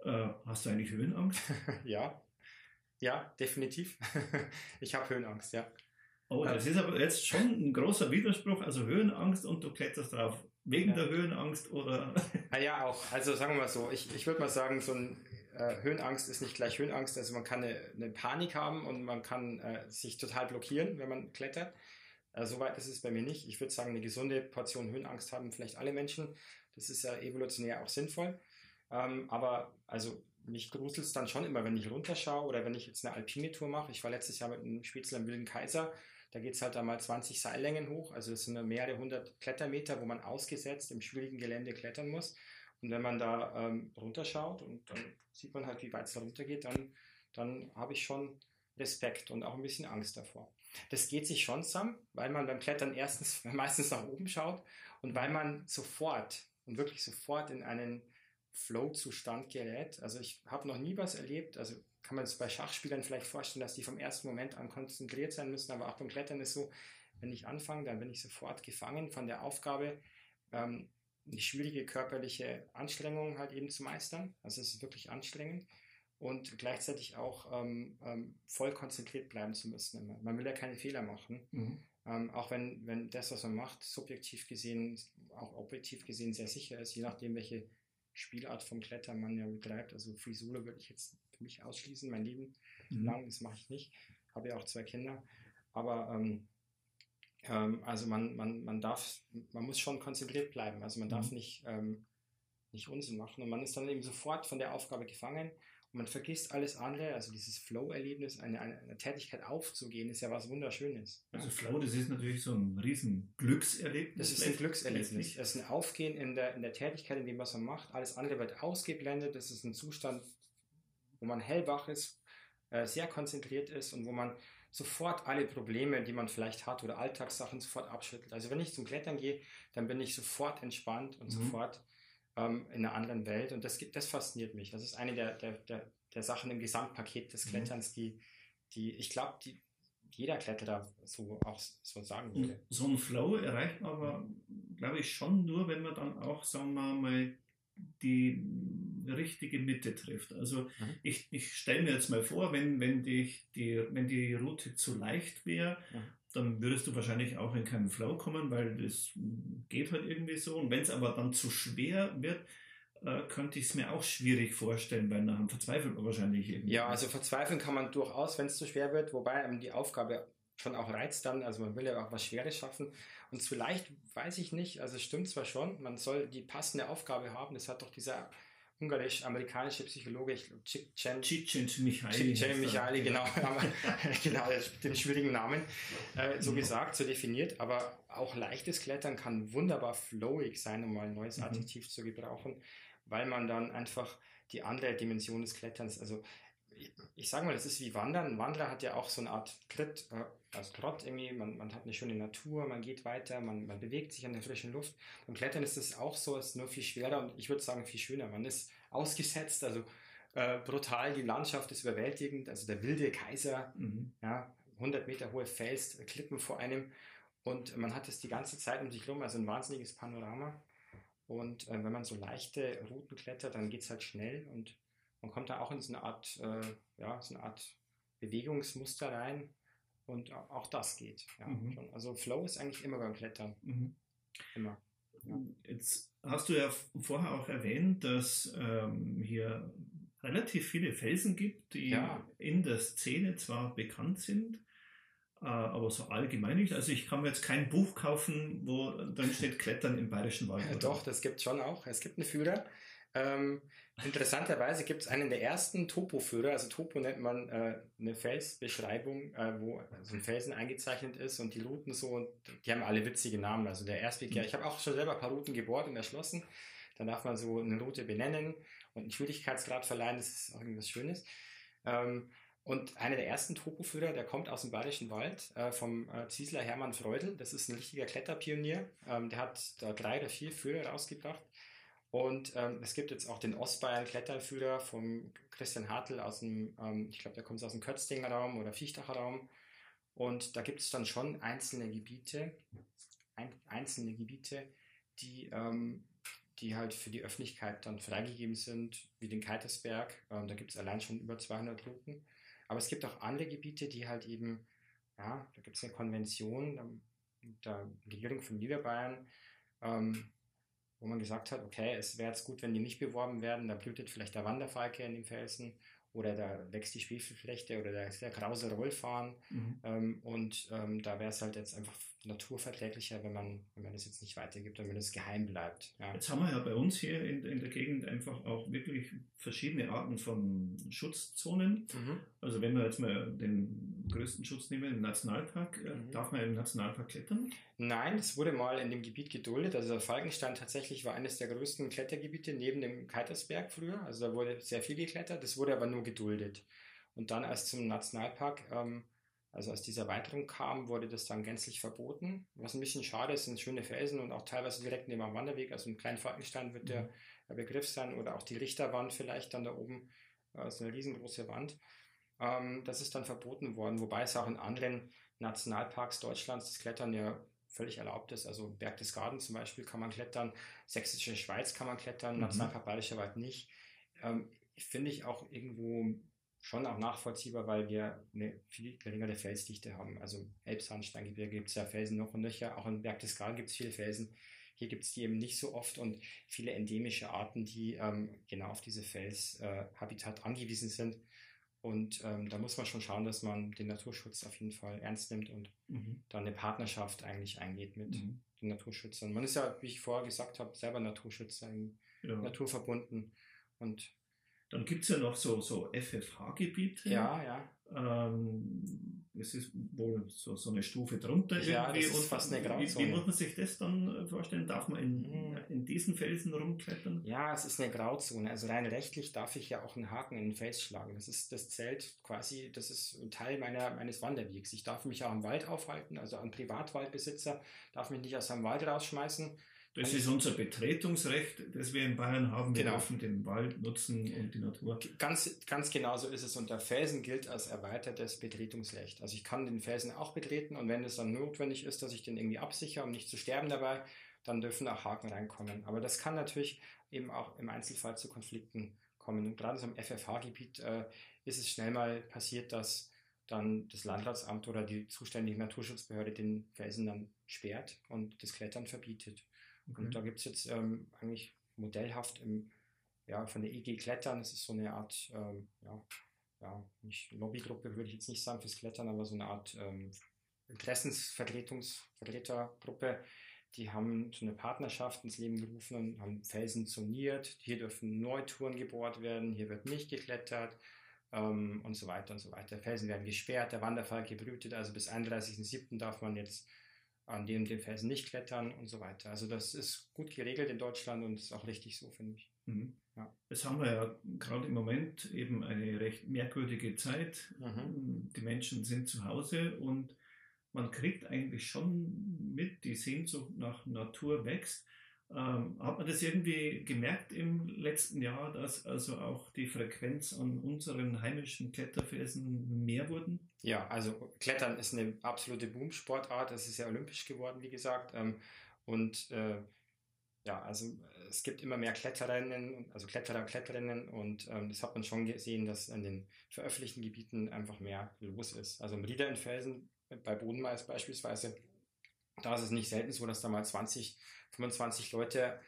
Äh, hast du eigentlich Höhenangst? <laughs> ja, ja, definitiv. <laughs> ich habe Höhenangst, ja. Oh, das ist aber jetzt schon ein großer Widerspruch. Also Höhenangst und du kletterst drauf wegen ja. der Höhenangst oder? <laughs> Ah ja, auch. Also sagen wir mal so, ich, ich würde mal sagen, so ein äh, Höhenangst ist nicht gleich Höhenangst. Also man kann eine, eine Panik haben und man kann äh, sich total blockieren, wenn man klettert. Äh, Soweit ist es bei mir nicht. Ich würde sagen, eine gesunde Portion Höhenangst haben vielleicht alle Menschen. Das ist ja evolutionär auch sinnvoll. Ähm, aber also mich gruselt es dann schon immer, wenn ich runterschaue oder wenn ich jetzt eine alpine Tour mache. Ich war letztes Jahr mit einem Spitzel am Wilden Kaiser. Da geht es halt einmal 20 Seillängen hoch. Also es sind mehrere hundert Klettermeter, wo man ausgesetzt im schwierigen Gelände klettern muss. Und wenn man da ähm, runterschaut und dann sieht man halt, wie weit es da runtergeht, dann, dann habe ich schon Respekt und auch ein bisschen Angst davor. Das geht sich schon zusammen, weil man beim Klettern erstens <laughs> meistens nach oben schaut und weil man sofort und wirklich sofort in einen Flow-Zustand gerät. Also ich habe noch nie was erlebt, also kann man es bei Schachspielern vielleicht vorstellen, dass die vom ersten Moment an konzentriert sein müssen, aber auch beim Klettern ist so, wenn ich anfange, dann bin ich sofort gefangen von der Aufgabe, ähm, eine schwierige körperliche Anstrengung halt eben zu meistern. Also es ist wirklich anstrengend und gleichzeitig auch ähm, ähm, voll konzentriert bleiben zu müssen. Man will ja keine Fehler machen. Mhm. Ähm, auch wenn, wenn das, was man macht, subjektiv gesehen, auch objektiv gesehen sehr sicher ist, je nachdem, welche Spielart vom Klettern man ja betreibt. Also Free Solo würde ich jetzt für mich ausschließen, mein Leben mhm. lang, das mache ich nicht. Habe ja auch zwei Kinder. Aber ähm, ähm, also man, man, man darf, man muss schon konzentriert bleiben. Also man darf mhm. nicht, ähm, nicht Unsinn machen. Und man ist dann eben sofort von der Aufgabe gefangen man vergisst alles andere. Also dieses Flow-Erlebnis, eine, eine, Tätigkeit aufzugehen, ist ja was Wunderschönes. Also Flow, das ist natürlich so ein riesen Glückserlebnis. Das ist ein Glückserlebnis. Das ist ein Aufgehen in der, in der Tätigkeit, in dem, was man macht. Alles andere wird ausgeblendet. Das ist ein Zustand, wo man hellwach ist, äh, sehr konzentriert ist und wo man sofort alle Probleme, die man vielleicht hat oder Alltagssachen sofort abschüttelt. Also wenn ich zum Klettern gehe, dann bin ich sofort entspannt und mhm. sofort ähm, in einer anderen Welt und das, das fasziniert mich. Das ist eine der, der, der, der Sachen im Gesamtpaket des mhm. Kletterns, die, die ich glaube, die jeder Kletterer so auch so sagen würde. So ein Flow erreicht man aber, glaube ich, schon nur, wenn man dann auch, sagen wir mal, die richtige Mitte trifft. Also mhm. ich, ich stelle mir jetzt mal vor, wenn, wenn, die, die, wenn die Route zu leicht wäre, mhm. Dann würdest du wahrscheinlich auch in keinen Flow kommen, weil das geht halt irgendwie so. Und wenn es aber dann zu schwer wird, äh, könnte ich es mir auch schwierig vorstellen, weil dann verzweifelt man wahrscheinlich irgendwie. Ja, also verzweifeln kann man durchaus, wenn es zu schwer wird, wobei die Aufgabe schon auch reizt dann, also man will ja auch was Schweres schaffen. Und vielleicht, weiß ich nicht, also es stimmt zwar schon, man soll die passende Aufgabe haben, das hat doch dieser ungarisch-amerikanische Psychologe, ich glaube, Michaili. Michaili, genau, <laughs> genau, den schwierigen Namen, äh, so mhm. gesagt, so definiert, aber auch leichtes Klettern kann wunderbar flowig sein, um mal ein neues mhm. Adjektiv zu gebrauchen, weil man dann einfach die andere Dimension des Kletterns, also ich sage mal, das ist wie Wandern. Ein Wanderer hat ja auch so eine Art Tritt, äh, also Trott irgendwie, man, man hat eine schöne Natur, man geht weiter, man, man bewegt sich an der frischen Luft. Beim Klettern ist es auch so, es ist nur viel schwerer und ich würde sagen viel schöner. Man ist ausgesetzt, also äh, brutal, die Landschaft ist überwältigend, also der wilde Kaiser, mhm. ja, 100 Meter hohe Fels, Klippen vor einem und man hat es die ganze Zeit um sich herum, also ein wahnsinniges Panorama. Und äh, wenn man so leichte Routen klettert, dann geht es halt schnell und man kommt da auch in so eine Art, äh, ja, so eine Art Bewegungsmuster rein und auch das geht. Ja, mhm. Also Flow ist eigentlich immer beim Klettern. Mhm. Immer. Ja. Jetzt hast du ja vorher auch erwähnt, dass ähm, hier relativ viele Felsen gibt, die ja. in der Szene zwar bekannt sind, äh, aber so allgemein nicht. Also ich kann mir jetzt kein Buch kaufen, wo dann steht Klettern im Bayerischen Wald. Ja, doch, das gibt schon auch. Es gibt einen Führer, ähm, interessanterweise gibt es einen der ersten Topo-Führer, also Topo nennt man äh, eine Felsbeschreibung, äh, wo so ein Felsen eingezeichnet ist und die Routen so, und die haben alle witzige Namen. Also der Erstweg, ja, ich habe auch schon selber ein paar Routen gebohrt und erschlossen. Dann darf man so eine Route benennen und einen Schwierigkeitsgrad verleihen, das ist auch irgendwas Schönes. Ähm, und einer der ersten Topo-Führer, der kommt aus dem Bayerischen Wald, äh, vom äh, Ziesler Hermann Freudel. Das ist ein richtiger Kletterpionier. Ähm, der hat da drei oder vier Führer rausgebracht. Und ähm, es gibt jetzt auch den Ostbayern Kletterführer vom Christian Hartl aus dem, ähm, ich glaube, der kommt aus dem Kötzdinger Raum oder Fichtacher Raum. Und da gibt es dann schon einzelne Gebiete, ein, einzelne Gebiete, die, ähm, die halt für die Öffentlichkeit dann freigegeben sind, wie den Keitersberg. Ähm, da gibt es allein schon über 200 Routen. Aber es gibt auch andere Gebiete, die halt eben, ja, da gibt es eine Konvention der Regierung von Niederbayern, ähm, wo man gesagt hat, okay, es wäre jetzt gut, wenn die nicht beworben werden, da blühtet vielleicht der Wanderfalke in den Felsen oder da wächst die Schwefelflechte oder da ist der krause Rollfahren mhm. ähm, und ähm, da wäre es halt jetzt einfach naturverträglicher, wenn man, wenn man das jetzt nicht weitergibt und wenn es geheim bleibt. Ja. Jetzt haben wir ja bei uns hier in, in der Gegend einfach auch wirklich verschiedene Arten von Schutzzonen. Mhm. Also wenn wir jetzt mal den größten Schutz nehmen, den Nationalpark, äh, mhm. darf man im Nationalpark klettern? Nein, es wurde mal in dem Gebiet geduldet. Also der Falkenstein tatsächlich war eines der größten Klettergebiete neben dem Keitersberg früher. Also da wurde sehr viel geklettert, das wurde aber nur geduldet. Und dann als zum Nationalpark ähm, also als diese Erweiterung kam, wurde das dann gänzlich verboten. Was ein bisschen schade ist, sind schöne Felsen und auch teilweise direkt neben dem Wanderweg. Also ein kleiner Falkenstein wird der, der, Begriff sein oder auch die Richterwand vielleicht dann da oben, also eine riesengroße Wand. Ähm, das ist dann verboten worden, wobei es auch in anderen Nationalparks Deutschlands das Klettern ja völlig erlaubt ist. Also Berg des Garten zum Beispiel kann man klettern, Sächsische Schweiz kann man klettern, mhm. Nationalpark Bayerischer Wald nicht. Ähm, finde ich auch irgendwo schon auch nachvollziehbar, weil wir eine viel geringere Felsdichte haben. Also Elbsandsteingebirge gibt es ja Felsen noch und nöcher, auch in Berchtesgaden gibt es viele Felsen. Hier gibt es die eben nicht so oft und viele endemische Arten, die ähm, genau auf diese Felshabitat äh, angewiesen sind. Und ähm, da muss man schon schauen, dass man den Naturschutz auf jeden Fall ernst nimmt und mhm. dann eine Partnerschaft eigentlich eingeht mit mhm. den Naturschützern. Man ist ja, wie ich vorher gesagt habe, selber Naturschützer, ja. naturverbunden. Und dann gibt es ja noch so, so FFH-Gebiete. Ja, ja. Ähm, es ist wohl so, so eine Stufe drunter ja, irgendwie. Das ist fast eine Grauzone. Wie, wie, muss man sich das dann vorstellen? Darf man in, mhm. in diesen Felsen rumklettern? Ja, es ist eine Grauzone. Also rein rechtlich darf ich ja auch einen Haken in den Fels schlagen. Das ist das Zelt quasi, das ist ein Teil meiner, meines Wanderwegs. Ich darf mich auch im Wald aufhalten, also ein Privatwaldbesitzer darf mich nicht aus seinem Wald rausschmeißen. Das ist unser Betretungsrecht, das wir in Bayern haben. Wir genau. dürfen den Wald nutzen und die Natur. Ganz, ganz genau so ist es. Und der Felsen gilt als erweitertes Betretungsrecht. Also ich kann den Felsen auch betreten und wenn es dann notwendig ist, dass ich den irgendwie absichere, um nicht zu sterben dabei, dann dürfen auch Haken reinkommen. Aber das kann natürlich eben auch im Einzelfall zu Konflikten kommen. Und gerade so im FFH-Gebiet äh, ist es schnell mal passiert, dass dann das Landratsamt oder die zuständige Naturschutzbehörde den Felsen dann sperrt und das Klettern verbietet. Okay. Und da gibt es jetzt ähm, eigentlich modellhaft im, ja, von der IG Klettern, das ist so eine Art, ähm, ja, ja, nicht Lobbygruppe würde ich jetzt nicht sagen fürs Klettern, aber so eine Art ähm, Interessensvertretungsvertretergruppe, die haben so eine Partnerschaft ins Leben gerufen und haben Felsen zoniert. Hier dürfen Neutouren gebohrt werden, hier wird nicht geklettert ähm, und so weiter und so weiter. Felsen werden gesperrt, der Wanderfall gebrütet, also bis 31.07. darf man jetzt an dem den Felsen nicht klettern und so weiter. Also das ist gut geregelt in Deutschland und ist auch richtig so, finde ich. Mhm. Ja. Jetzt haben wir ja gerade im Moment eben eine recht merkwürdige Zeit. Mhm. Die Menschen sind zu Hause und man kriegt eigentlich schon mit, die Sehnsucht nach Natur wächst. Ähm, hat man das irgendwie gemerkt im letzten Jahr, dass also auch die Frequenz an unseren heimischen Kletterfelsen mehr wurden? Ja, also Klettern ist eine absolute Boomsportart. Es ist ja olympisch geworden, wie gesagt. Ähm, und äh, ja, also es gibt immer mehr Klettererinnen, also Kletterer, Kletterinnen und ähm, das hat man schon gesehen, dass in den veröffentlichten Gebieten einfach mehr los ist. Also im Rieder in Felsen, bei Bodenmais beispielsweise, da ist es nicht selten so, dass da mal 20, 25 Leute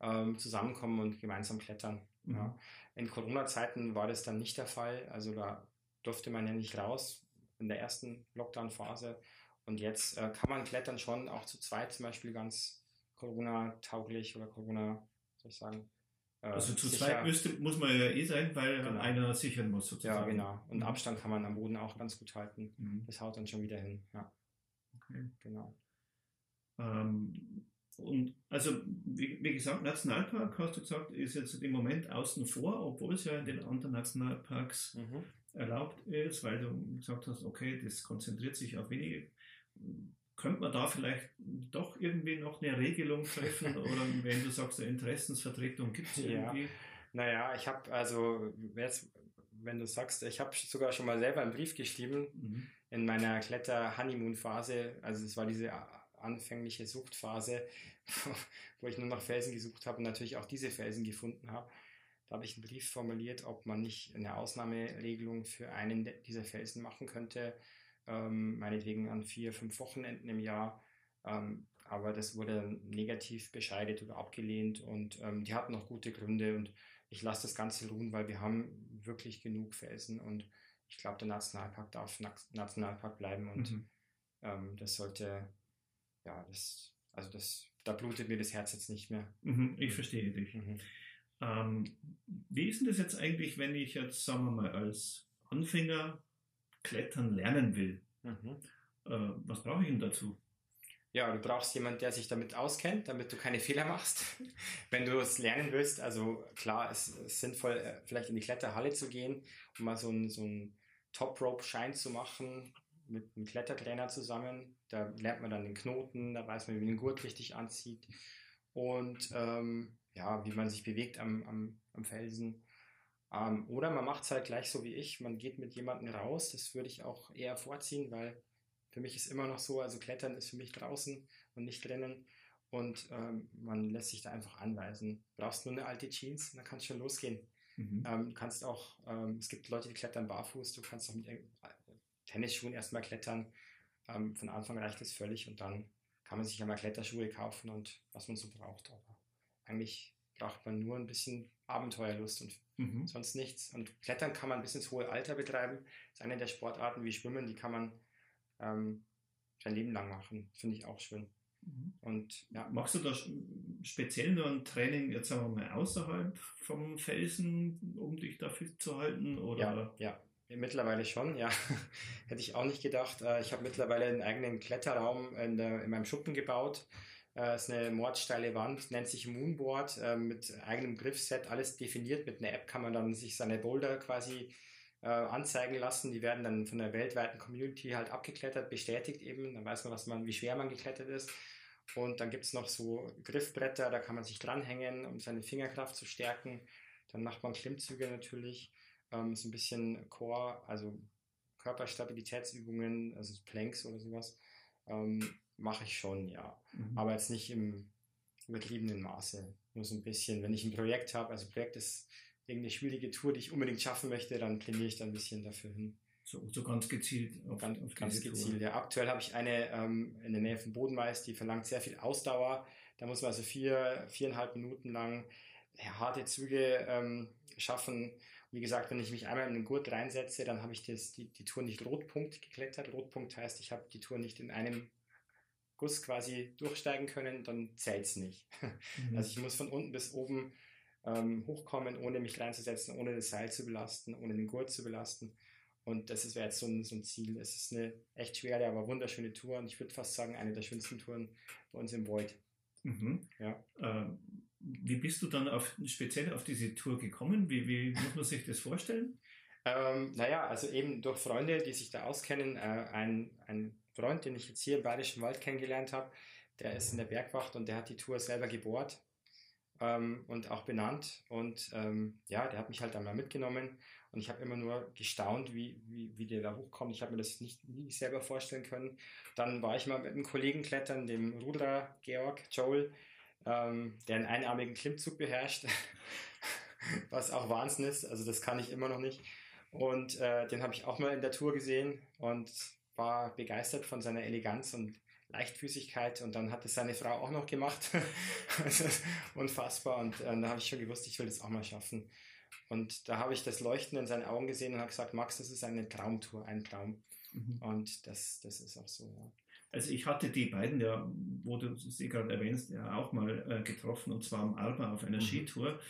ähm, zusammenkommen und gemeinsam klettern. Mhm. Ja. In Corona-Zeiten war das dann nicht der Fall. Also da durfte man ja nicht raus in der ersten Lockdown-Phase. Und jetzt äh, kann man klettern schon auch zu zweit zum Beispiel ganz Corona-tauglich oder Corona, soll ich sagen. Äh, also zu sicher. zweit müsste, muss man ja eh sein, weil genau. einer sichern muss sozusagen. Ja, genau. Und mhm. Abstand kann man am Boden auch ganz gut halten. Mhm. Das haut dann schon wieder hin. Ja. Okay. Genau. Ähm, und also, wie, wie, gesagt, Nationalpark, hast du gesagt, ist jetzt im Moment außen vor, obwohl es ja in den anderen Nationalparks mhm. Erlaubt ist, weil du gesagt hast, okay, das konzentriert sich auf wenige. Könnte man da vielleicht doch irgendwie noch eine Regelung treffen? <laughs> oder wenn du sagst, eine Interessensvertretung gibt es irgendwie? Ja. Naja, ich habe also jetzt, wenn du sagst, ich habe sogar schon mal selber einen Brief geschrieben mhm. in meiner Kletter-Honeymoon-Phase. Also es war diese anfängliche Suchtphase, <laughs> wo ich nur nach Felsen gesucht habe und natürlich auch diese Felsen gefunden habe. Da habe ich einen Brief formuliert, ob man nicht eine Ausnahmeregelung für einen dieser Felsen machen könnte, ähm, meinetwegen an vier, fünf Wochenenden im Jahr. Ähm, aber das wurde negativ bescheidet oder abgelehnt und ähm, die hatten noch gute Gründe und ich lasse das Ganze ruhen, weil wir haben wirklich genug Felsen und ich glaube, der Nationalpark darf Nationalpark bleiben und mhm. ähm, das sollte ja, das, also das, da blutet mir das Herz jetzt nicht mehr. Mhm, ich verstehe dich. Mhm. Ähm, wie ist denn das jetzt eigentlich, wenn ich jetzt, sagen wir mal, als Anfänger klettern lernen will? Mhm. Äh, was brauche ich denn dazu? Ja, du brauchst jemanden, der sich damit auskennt, damit du keine Fehler machst. <laughs> Wenn du es lernen willst, also klar, es ist sinnvoll, äh, vielleicht in die Kletterhalle zu gehen, um mal so einen, so einen Top-Rope-Schein zu machen, mit einem Klettertrainer zusammen. Da lernt man dann den Knoten, da weiß man, wie man den Gurt richtig anzieht und ähm, ja, wie man sich bewegt am, am, am Felsen. Ähm, oder man macht es halt gleich so wie ich, man geht mit jemandem raus. Das würde ich auch eher vorziehen, weil für mich ist immer noch so, also Klettern ist für mich draußen und nicht drinnen. Und ähm, man lässt sich da einfach anweisen. Brauchst nur eine alte Jeans, dann kann es schon losgehen. Mhm. Ähm, kannst auch, ähm, es gibt Leute, die klettern barfuß, du kannst auch mit Tennisschuhen erstmal klettern. Ähm, von Anfang reicht es völlig und dann kann man sich einmal Kletterschuhe kaufen und was man so braucht. Aber eigentlich braucht man nur ein bisschen Abenteuerlust und mhm. sonst nichts. Und Klettern kann man bis ins hohe Alter betreiben. Das ist eine der Sportarten wie Schwimmen, die kann man ähm, sein Leben lang machen. Finde ich auch schön. Mhm. Und ja. Machst du da speziell nur ein Training, jetzt sagen wir mal, außerhalb vom Felsen, um dich da fit zu halten? Oder? Ja, ja. Mittlerweile schon, ja. <laughs> Hätte ich auch nicht gedacht. Äh, ich habe mittlerweile einen eigenen Kletterraum in, der, in meinem Schuppen gebaut. Es ist eine mordsteile Wand, nennt sich Moonboard, äh, mit eigenem Griffset, alles definiert. Mit einer App kann man dann sich seine Boulder quasi äh, anzeigen lassen. Die werden dann von der weltweiten Community halt abgeklettert, bestätigt eben. Dann weiß man, was man, wie schwer man geklettert ist. Und dann gibt es noch so Griffbretter, da kann man sich dranhängen, um seine Fingerkraft zu stärken. Dann macht man Klimmzüge natürlich, ähm, so ein bisschen Core, also Körperstabilitätsübungen, also Planks oder sowas. Ähm, mache ich schon, ja. Mhm. Aber jetzt nicht im übertriebenen Maße. Nur so ein bisschen, wenn ich ein Projekt habe, also Projekt ist irgendeine schwierige Tour, die ich unbedingt schaffen möchte, dann trainiere ich da ein bisschen dafür hin. So, so ganz gezielt. Auf, ganz, auf ganz gezielt, ja. Aktuell habe ich eine ähm, in der Nähe von Bodenmais, die verlangt sehr viel Ausdauer. Da muss man also vier, viereinhalb Minuten lang harte Züge ähm, schaffen. Wie gesagt, wenn ich mich einmal in den Gurt reinsetze, dann habe ich das, die, die Tour nicht Rotpunkt geklettert. Rotpunkt heißt, ich habe die Tour nicht in einem Guss quasi durchsteigen können, dann zählt es nicht. <laughs> Mhm. Also ich muss von unten bis oben ähm, hochkommen, ohne mich reinzusetzen, ohne das Seil zu belasten, ohne den Gurt zu belasten. Und das wäre jetzt so ein, so ein Ziel. Es ist eine echt schwere, aber wunderschöne Tour und ich würde fast sagen, eine der schönsten Touren bei uns im Void. Mhm. Ja. Ähm, wie bist du dann auf, speziell auf diese Tour gekommen? Wie, wie muss man sich das vorstellen? Ähm, naja, also eben durch Freunde, die sich da auskennen. Äh, ein, ein Freund, den ich jetzt hier im Bayerischen Wald kennengelernt habe, der ist in der Bergwacht und der hat die Tour selber gebohrt ähm, und auch benannt. Und ähm, ja, der hat mich halt einmal mitgenommen und ich habe immer nur gestaunt, wie, wie, wie der da hochkommt. Ich habe mir das nicht, nie selber vorstellen können. Dann war ich mal mit einem Kollegen klettern, dem Ruderer Georg Joel, ähm, der einen einarmigen Klimmzug beherrscht, <laughs> was auch Wahnsinn ist. Also das kann ich immer noch nicht. Und äh, den habe ich auch mal in der Tour gesehen und war begeistert von seiner Eleganz und Leichtfüßigkeit und dann hat es seine Frau auch noch gemacht. <laughs> Unfassbar. Und äh, da habe ich schon gewusst, ich will das auch mal schaffen. Und da habe ich das Leuchten in seinen Augen gesehen und habe gesagt, Max, das ist eine Traumtour, ein Traum. Mhm. Und das, das ist auch so, ja. Also ich hatte die beiden ja, wo du sie gerade erwähnst, ja auch mal äh, getroffen und zwar am Alba auf einer mhm. Skitour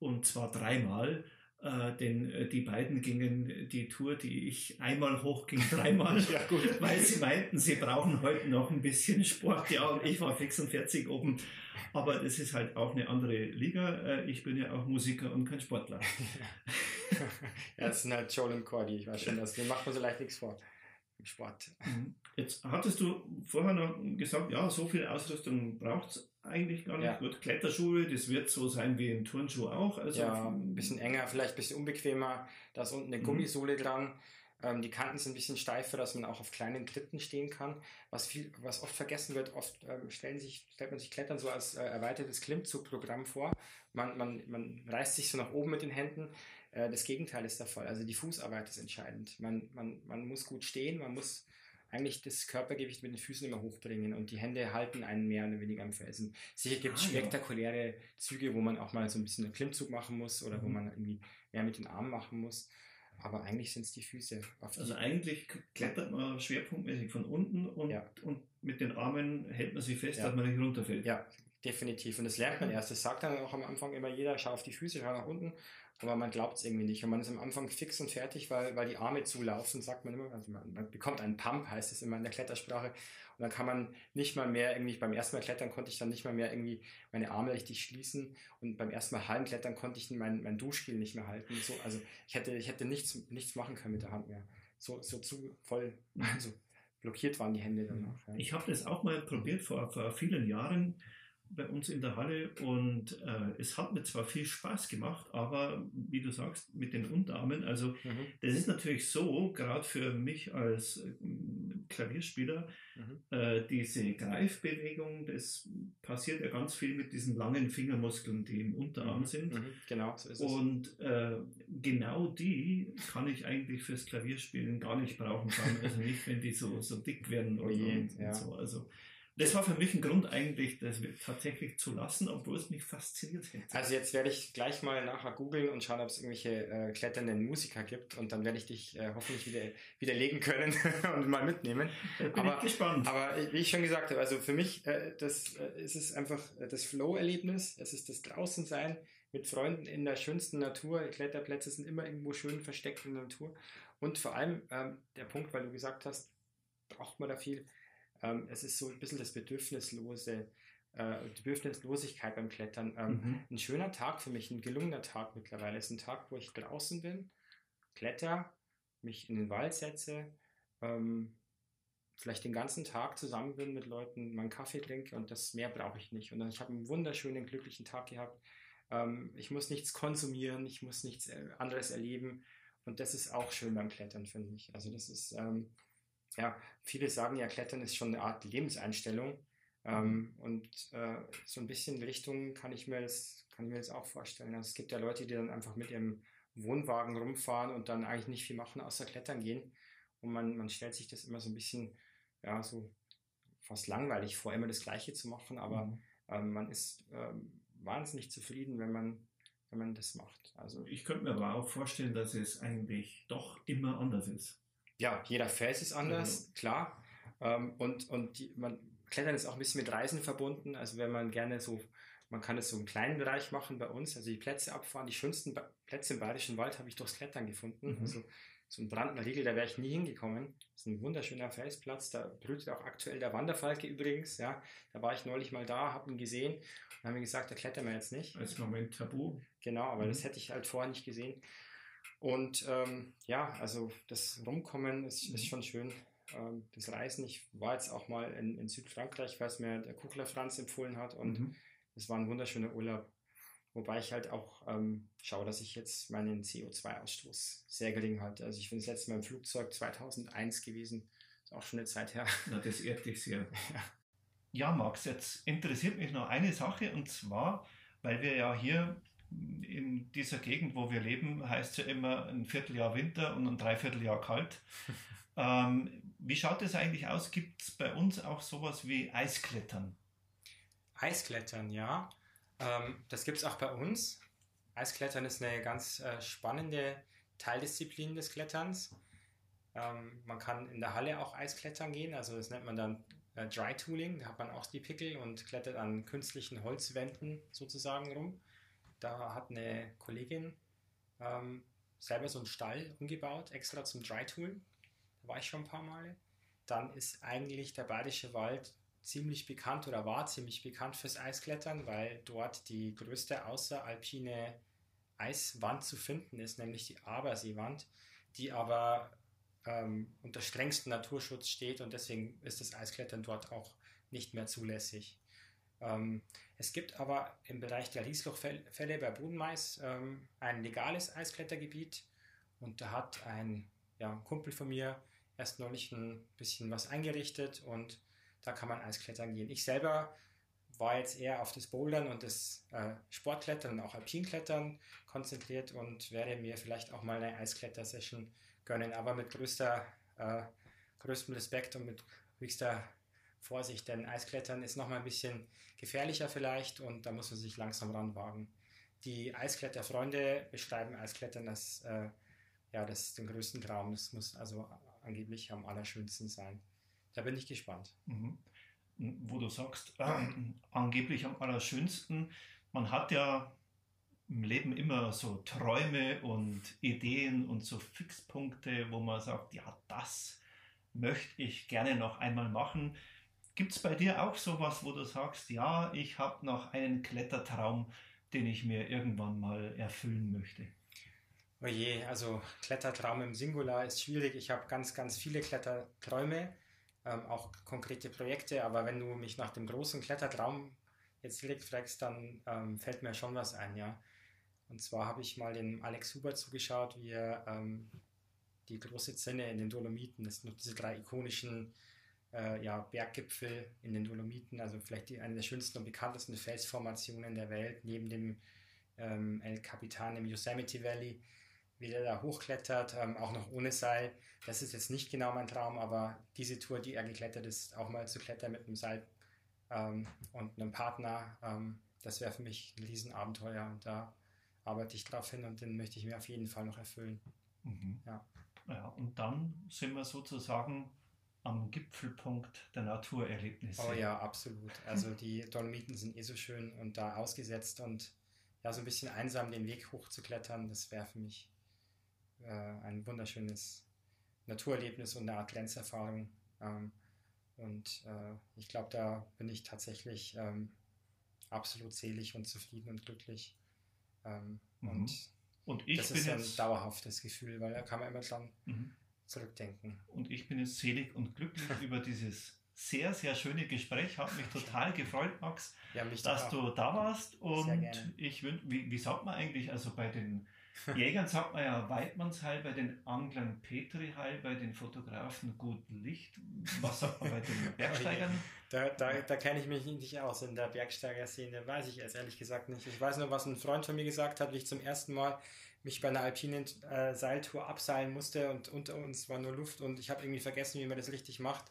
und zwar dreimal. Äh, denn äh, die beiden gingen die Tour, die ich einmal hochging, <laughs> dreimal, ja, gut. weil sie meinten, sie brauchen heute noch ein bisschen Sport. Ja, und ich war fix und fertig oben. Aber das ist halt auch eine andere Liga. Äh, ich bin ja auch Musiker und kein Sportler. <laughs> ja, das sind halt Joel und Cordy. Ich weiß schon, das, dem macht man so leicht nichts vor. Im Sport. Mhm. Jetzt hattest du vorher noch gesagt, ja, so viel Ausrüstung braucht es eigentlich gar nicht. Ja. Gut, Kletterschuhe, das wird so sein wie ein Turnschuh auch. Also ja, ein bisschen enger, vielleicht ein bisschen unbequemer. Da ist unten eine mhm. Gummisohle dran. Ähm, die Kanten sind ein bisschen steifer, dass man auch auf kleinen Tritten stehen kann. Was viel, was oft vergessen wird, oft ähm, stellen sich, stellt man sich Klettern so als äh, erweitertes Klimmzugprogramm vor. Man, man, man reißt sich so nach oben mit den Händen. Äh, das Gegenteil ist der Fall. Also die Fußarbeit ist entscheidend. Man, man, man muss gut stehen, man muss eigentlich das Körpergewicht mit den Füßen immer hochbringen und die Hände halten einen mehr oder weniger am Felsen. Sicher gibt es ah, spektakuläre ja. Züge, wo man auch mal so ein bisschen einen Klimmzug machen muss oder mhm. wo man irgendwie mehr mit den Armen machen muss. Aber eigentlich sind es die Füße. also eigentlich klettert man schwerpunktmäßig von unten und, ja. und mit den Armen hält man sich fest, ja. dass man nicht runterfällt. Ja, definitiv. Und das lernt man erst. Das sagt dann auch am Anfang immer jeder, schau auf die Füße, schau nach unten aber man glaubt es irgendwie nicht. Und man ist am Anfang fix und fertig, weil, weil die Arme zulaufen, sagt man immer. Also man, man bekommt einen Pump, heißt es immer in der Klettersprache. Und dann kann man nicht mal mehr irgendwie, beim ersten Mal klettern konnte ich dann nicht mal mehr irgendwie meine Arme richtig schließen. Und beim ersten Mal Hallenklettern konnte ich mein, mein Duschgel nicht mehr halten. So, also ich hätte, ich hätte nichts, nichts machen können mit der Hand mehr. So, so zu voll, also blockiert waren die Hände danach. Ja. Ich habe das auch mal probiert vor, vor vielen Jahren bei uns in der Halle und äh, es hat mir zwar viel Spaß gemacht, aber wie du sagst, mit den Unterarmen, also mhm. das ist natürlich so, gerade für mich als äh, Klavierspieler, mhm. äh, diese Greifbewegung, das passiert ja ganz viel mit diesen langen Fingermuskeln, die im Unterarm Mhm, sind. mhm, genau, so ist es. Und äh, genau die kann ich eigentlich fürs Klavierspielen gar nicht brauchen. Also nicht, wenn die so, so dick werden je, und, ja. und so. Also das war für mich ein Grund eigentlich, das tatsächlich zu lassen, obwohl es mich fasziniert hätte. Also jetzt werde ich gleich mal nachher googeln und schauen, ob es irgendwelche äh, kletternden Musiker gibt und dann werde ich dich äh, hoffentlich wieder widerlegen können <laughs> und mal mitnehmen. Bin aber- ich gespannt. Aber wie ich schon gesagt habe, also für mich äh, das, äh, ist es einfach äh, das Flow-Erlebnis, es ist das Draußensein mit Freunden in der schönsten Natur. Kletterplätze sind immer irgendwo schön versteckt in der Natur. Und vor allem ähm, der Punkt, weil du gesagt hast, braucht man da viel. Ähm, es ist so ein bisschen das Bedürfnislose, äh, Bedürfnislosigkeit beim Klettern. Ähm, Mhm. ein schöner Tag für mich, ein gelungener Tag mittlerweile ist ein Tag, wo ich draußen bin, kletter, mich in den Wald setze, ähm, vielleicht den ganzen Tag zusammen bin mit Leuten, meinen Kaffee trinke und das mehr brauche ich nicht. Und dann, ich habe einen wunderschönen, glücklichen Tag gehabt. Ähm, ich muss nichts konsumieren, ich muss nichts äh, anderes erleben. Und das ist auch schön beim Klettern, finde ich. Also das ist, ähm, ja, viele sagen ja, Klettern ist schon eine Art Lebenseinstellung. Ähm, und äh, so ein bisschen in Richtung kann ich mir das, kann ich mir das auch vorstellen. Also es gibt ja Leute, die dann einfach mit ihrem Wohnwagen rumfahren und dann eigentlich nicht viel machen, außer klettern gehen. Und man, man stellt sich das immer so ein bisschen, ja, so fast langweilig vor, immer das Gleiche zu machen, aber Mhm. ähm, man ist ähm, wahnsinnig zufrieden, wenn man, wenn man das macht. Also Ich könnte mir aber auch vorstellen, dass es eigentlich doch immer anders ist. Ja, jeder Fels ist anders, klar. Ähm, und und die, man, Klettern ist auch ein bisschen mit Reisen verbunden. Also wenn man gerne so, man kann es so im kleinen Bereich machen bei uns, also die Plätze abfahren. Die schönsten Ba- Plätze im Bayerischen Wald habe ich durchs Klettern gefunden. Mhm. Also so ein Brandenriegel, da wäre ich nie hingekommen. Das ist ein wunderschöner Felsplatz. Da brütet auch aktuell der Wanderfalke übrigens. Ja, da war ich neulich mal da, habe ihn gesehen und habe mir gesagt, da klettern wir jetzt nicht. Als Moment tabu. Genau, aber Mhm. das hätte ich halt vorher nicht gesehen. Und ähm, ja, also das Rumkommen ist, ist Mhm. schon schön. Ähm, das Reisen, ich war jetzt auch mal in, in Südfrankreich, weil es mir der Kuchler Franz empfohlen hat und Mhm. es war ein wunderschöner Urlaub. Wobei ich halt auch ähm, schaue, dass ich jetzt meinen CO2-Ausstoß sehr gering halte. Also ich bin das letzte Mal im Flugzeug 2001 gewesen. Ist auch schon eine Zeit her. <laughs> Na, das ehrt dich sehr. <laughs> Ja, Max, jetzt interessiert mich noch eine Sache und zwar, weil wir ja hier in dieser Gegend, wo wir leben, heißt es ja immer ein Vierteljahr Winter und ein Dreivierteljahr kalt. <laughs> ähm, wie schaut es eigentlich aus? Gibt es bei uns auch sowas wie Eisklettern? Eisklettern, ja. Ähm, das gibt es auch bei uns. Eisklettern ist eine ganz äh, spannende Teildisziplin des Kletterns. Ähm, man kann in der Halle auch Eisklettern gehen, also das nennt man dann äh, Dry Tooling. Da hat man auch die Pickel und klettert an künstlichen Holzwänden sozusagen rum. Da hat eine Kollegin ähm, selber so einen Stall umgebaut, extra zum Dry Toolen. Da war ich schon ein paar Male. Dann ist eigentlich der Bayerische Wald ziemlich bekannt oder war ziemlich bekannt fürs Eisklettern, weil dort die größte außeralpine Eiswand zu finden ist, nämlich die Aberseewand, die aber ähm, unter strengstem Naturschutz steht und deswegen ist das Eisklettern dort auch nicht mehr zulässig. Ähm, es gibt aber im Bereich der Rieslochfälle bei Bodenmais ähm, ein legales Eisklettergebiet und da hat ein ja, Kumpel von mir erst neulich ein bisschen was eingerichtet und da kann man Eisklettern gehen. Ich selber war jetzt eher auf das Bouldern und das äh, Sportklettern und auch Alpinklettern konzentriert und werde mir vielleicht auch mal eine Eisklettersession gönnen, aber mit größter, äh, größtem Respekt und mit höchster Vorsicht, denn Eisklettern ist nochmal ein bisschen gefährlicher vielleicht und da muss man sich langsam ranwagen. Die Eiskletterfreunde beschreiben Eisklettern als äh, ja, das den größten Traum. Das muss also angeblich am allerschönsten sein. Da bin ich gespannt. Mhm. Wo du sagst, äh, angeblich am allerschönsten. Man hat ja im Leben immer so Träume und Ideen und so Fixpunkte, wo man sagt, ja, das möchte ich gerne noch einmal machen. Gibt es bei dir auch sowas, wo du sagst, ja, ich habe noch einen Klettertraum, den ich mir irgendwann mal erfüllen möchte? Oje, also Klettertraum im Singular ist schwierig. Ich habe ganz, ganz viele Kletterträume, ähm, auch konkrete Projekte, aber wenn du mich nach dem großen Klettertraum jetzt direkt fragst, dann ähm, fällt mir schon was ein, ja. Und zwar habe ich mal dem Alex Huber zugeschaut, wie er ähm, die große Zinne in den Dolomiten, das sind diese drei ikonischen äh, ja, Berggipfel in den Dolomiten, also vielleicht die, eine der schönsten und bekanntesten Felsformationen der Welt, neben dem ähm, El Capitan im Yosemite Valley, wie der da hochklettert, ähm, auch noch ohne Seil. Das ist jetzt nicht genau mein Traum, aber diese Tour, die er geklettert ist, auch mal zu klettern mit einem Seil ähm, und einem Partner, ähm, das wäre für mich ein Riesenabenteuer und da arbeite ich drauf hin und den möchte ich mir auf jeden Fall noch erfüllen. Mhm. Ja. ja. Und dann sind wir sozusagen am Gipfelpunkt der Naturerlebnisse. Oh ja, absolut. Also die Dolomiten sind eh so schön und da ausgesetzt und ja, so ein bisschen einsam den Weg hochzuklettern, das wäre für mich äh, ein wunderschönes Naturerlebnis und eine Art Grenzerfahrung. Ähm, und äh, ich glaube, da bin ich tatsächlich ähm, absolut selig und zufrieden und glücklich. Ähm, mhm. Und, und ich das ist ein jetzt... dauerhaftes Gefühl, weil da kann man immer dran mhm. Zurückdenken. Und ich bin jetzt selig und glücklich <laughs> über dieses sehr, sehr schöne Gespräch. Hat mich total gefreut, Max, ja, dass du da warst. Und ich wünsche, wie, wie sagt man eigentlich, also bei den <laughs> Jägern sagt man ja Weidmannsheil, bei den Anglern Petriheil, bei den Fotografen Gut Licht. Was sagt man bei den <laughs> Bergsteigern? Da, da, da kenne ich mich nicht aus in der Bergsteiger-Szene, weiß ich jetzt ehrlich gesagt nicht. Ich weiß nur, was ein Freund von mir gesagt hat, wie ich zum ersten Mal mich bei einer alpinen äh, Seiltour abseilen musste und unter uns war nur Luft und ich habe irgendwie vergessen, wie man das richtig macht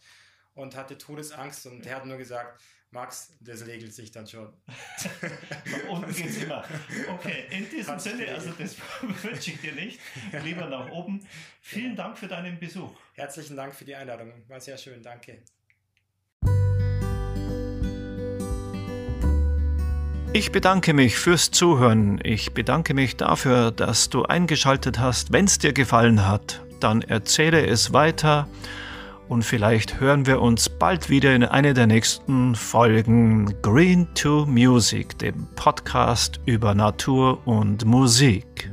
und hatte Todesangst und er hat nur gesagt, Max, das regelt sich dann schon. nach <laughs> unten geht's immer. Okay, in diesem Kannst Sinne, also das <laughs> wünsche ich dir nicht. Lieber nach oben. Vielen Dank für deinen Besuch. Herzlichen Dank für die Einladung. War sehr schön. Danke. Ich bedanke mich fürs Zuhören. Ich bedanke mich dafür, dass du eingeschaltet hast. Wenn es dir gefallen hat, dann erzähle es weiter und vielleicht hören wir uns bald wieder in einer der nächsten Folgen Green to Music, dem Podcast über Natur und Musik.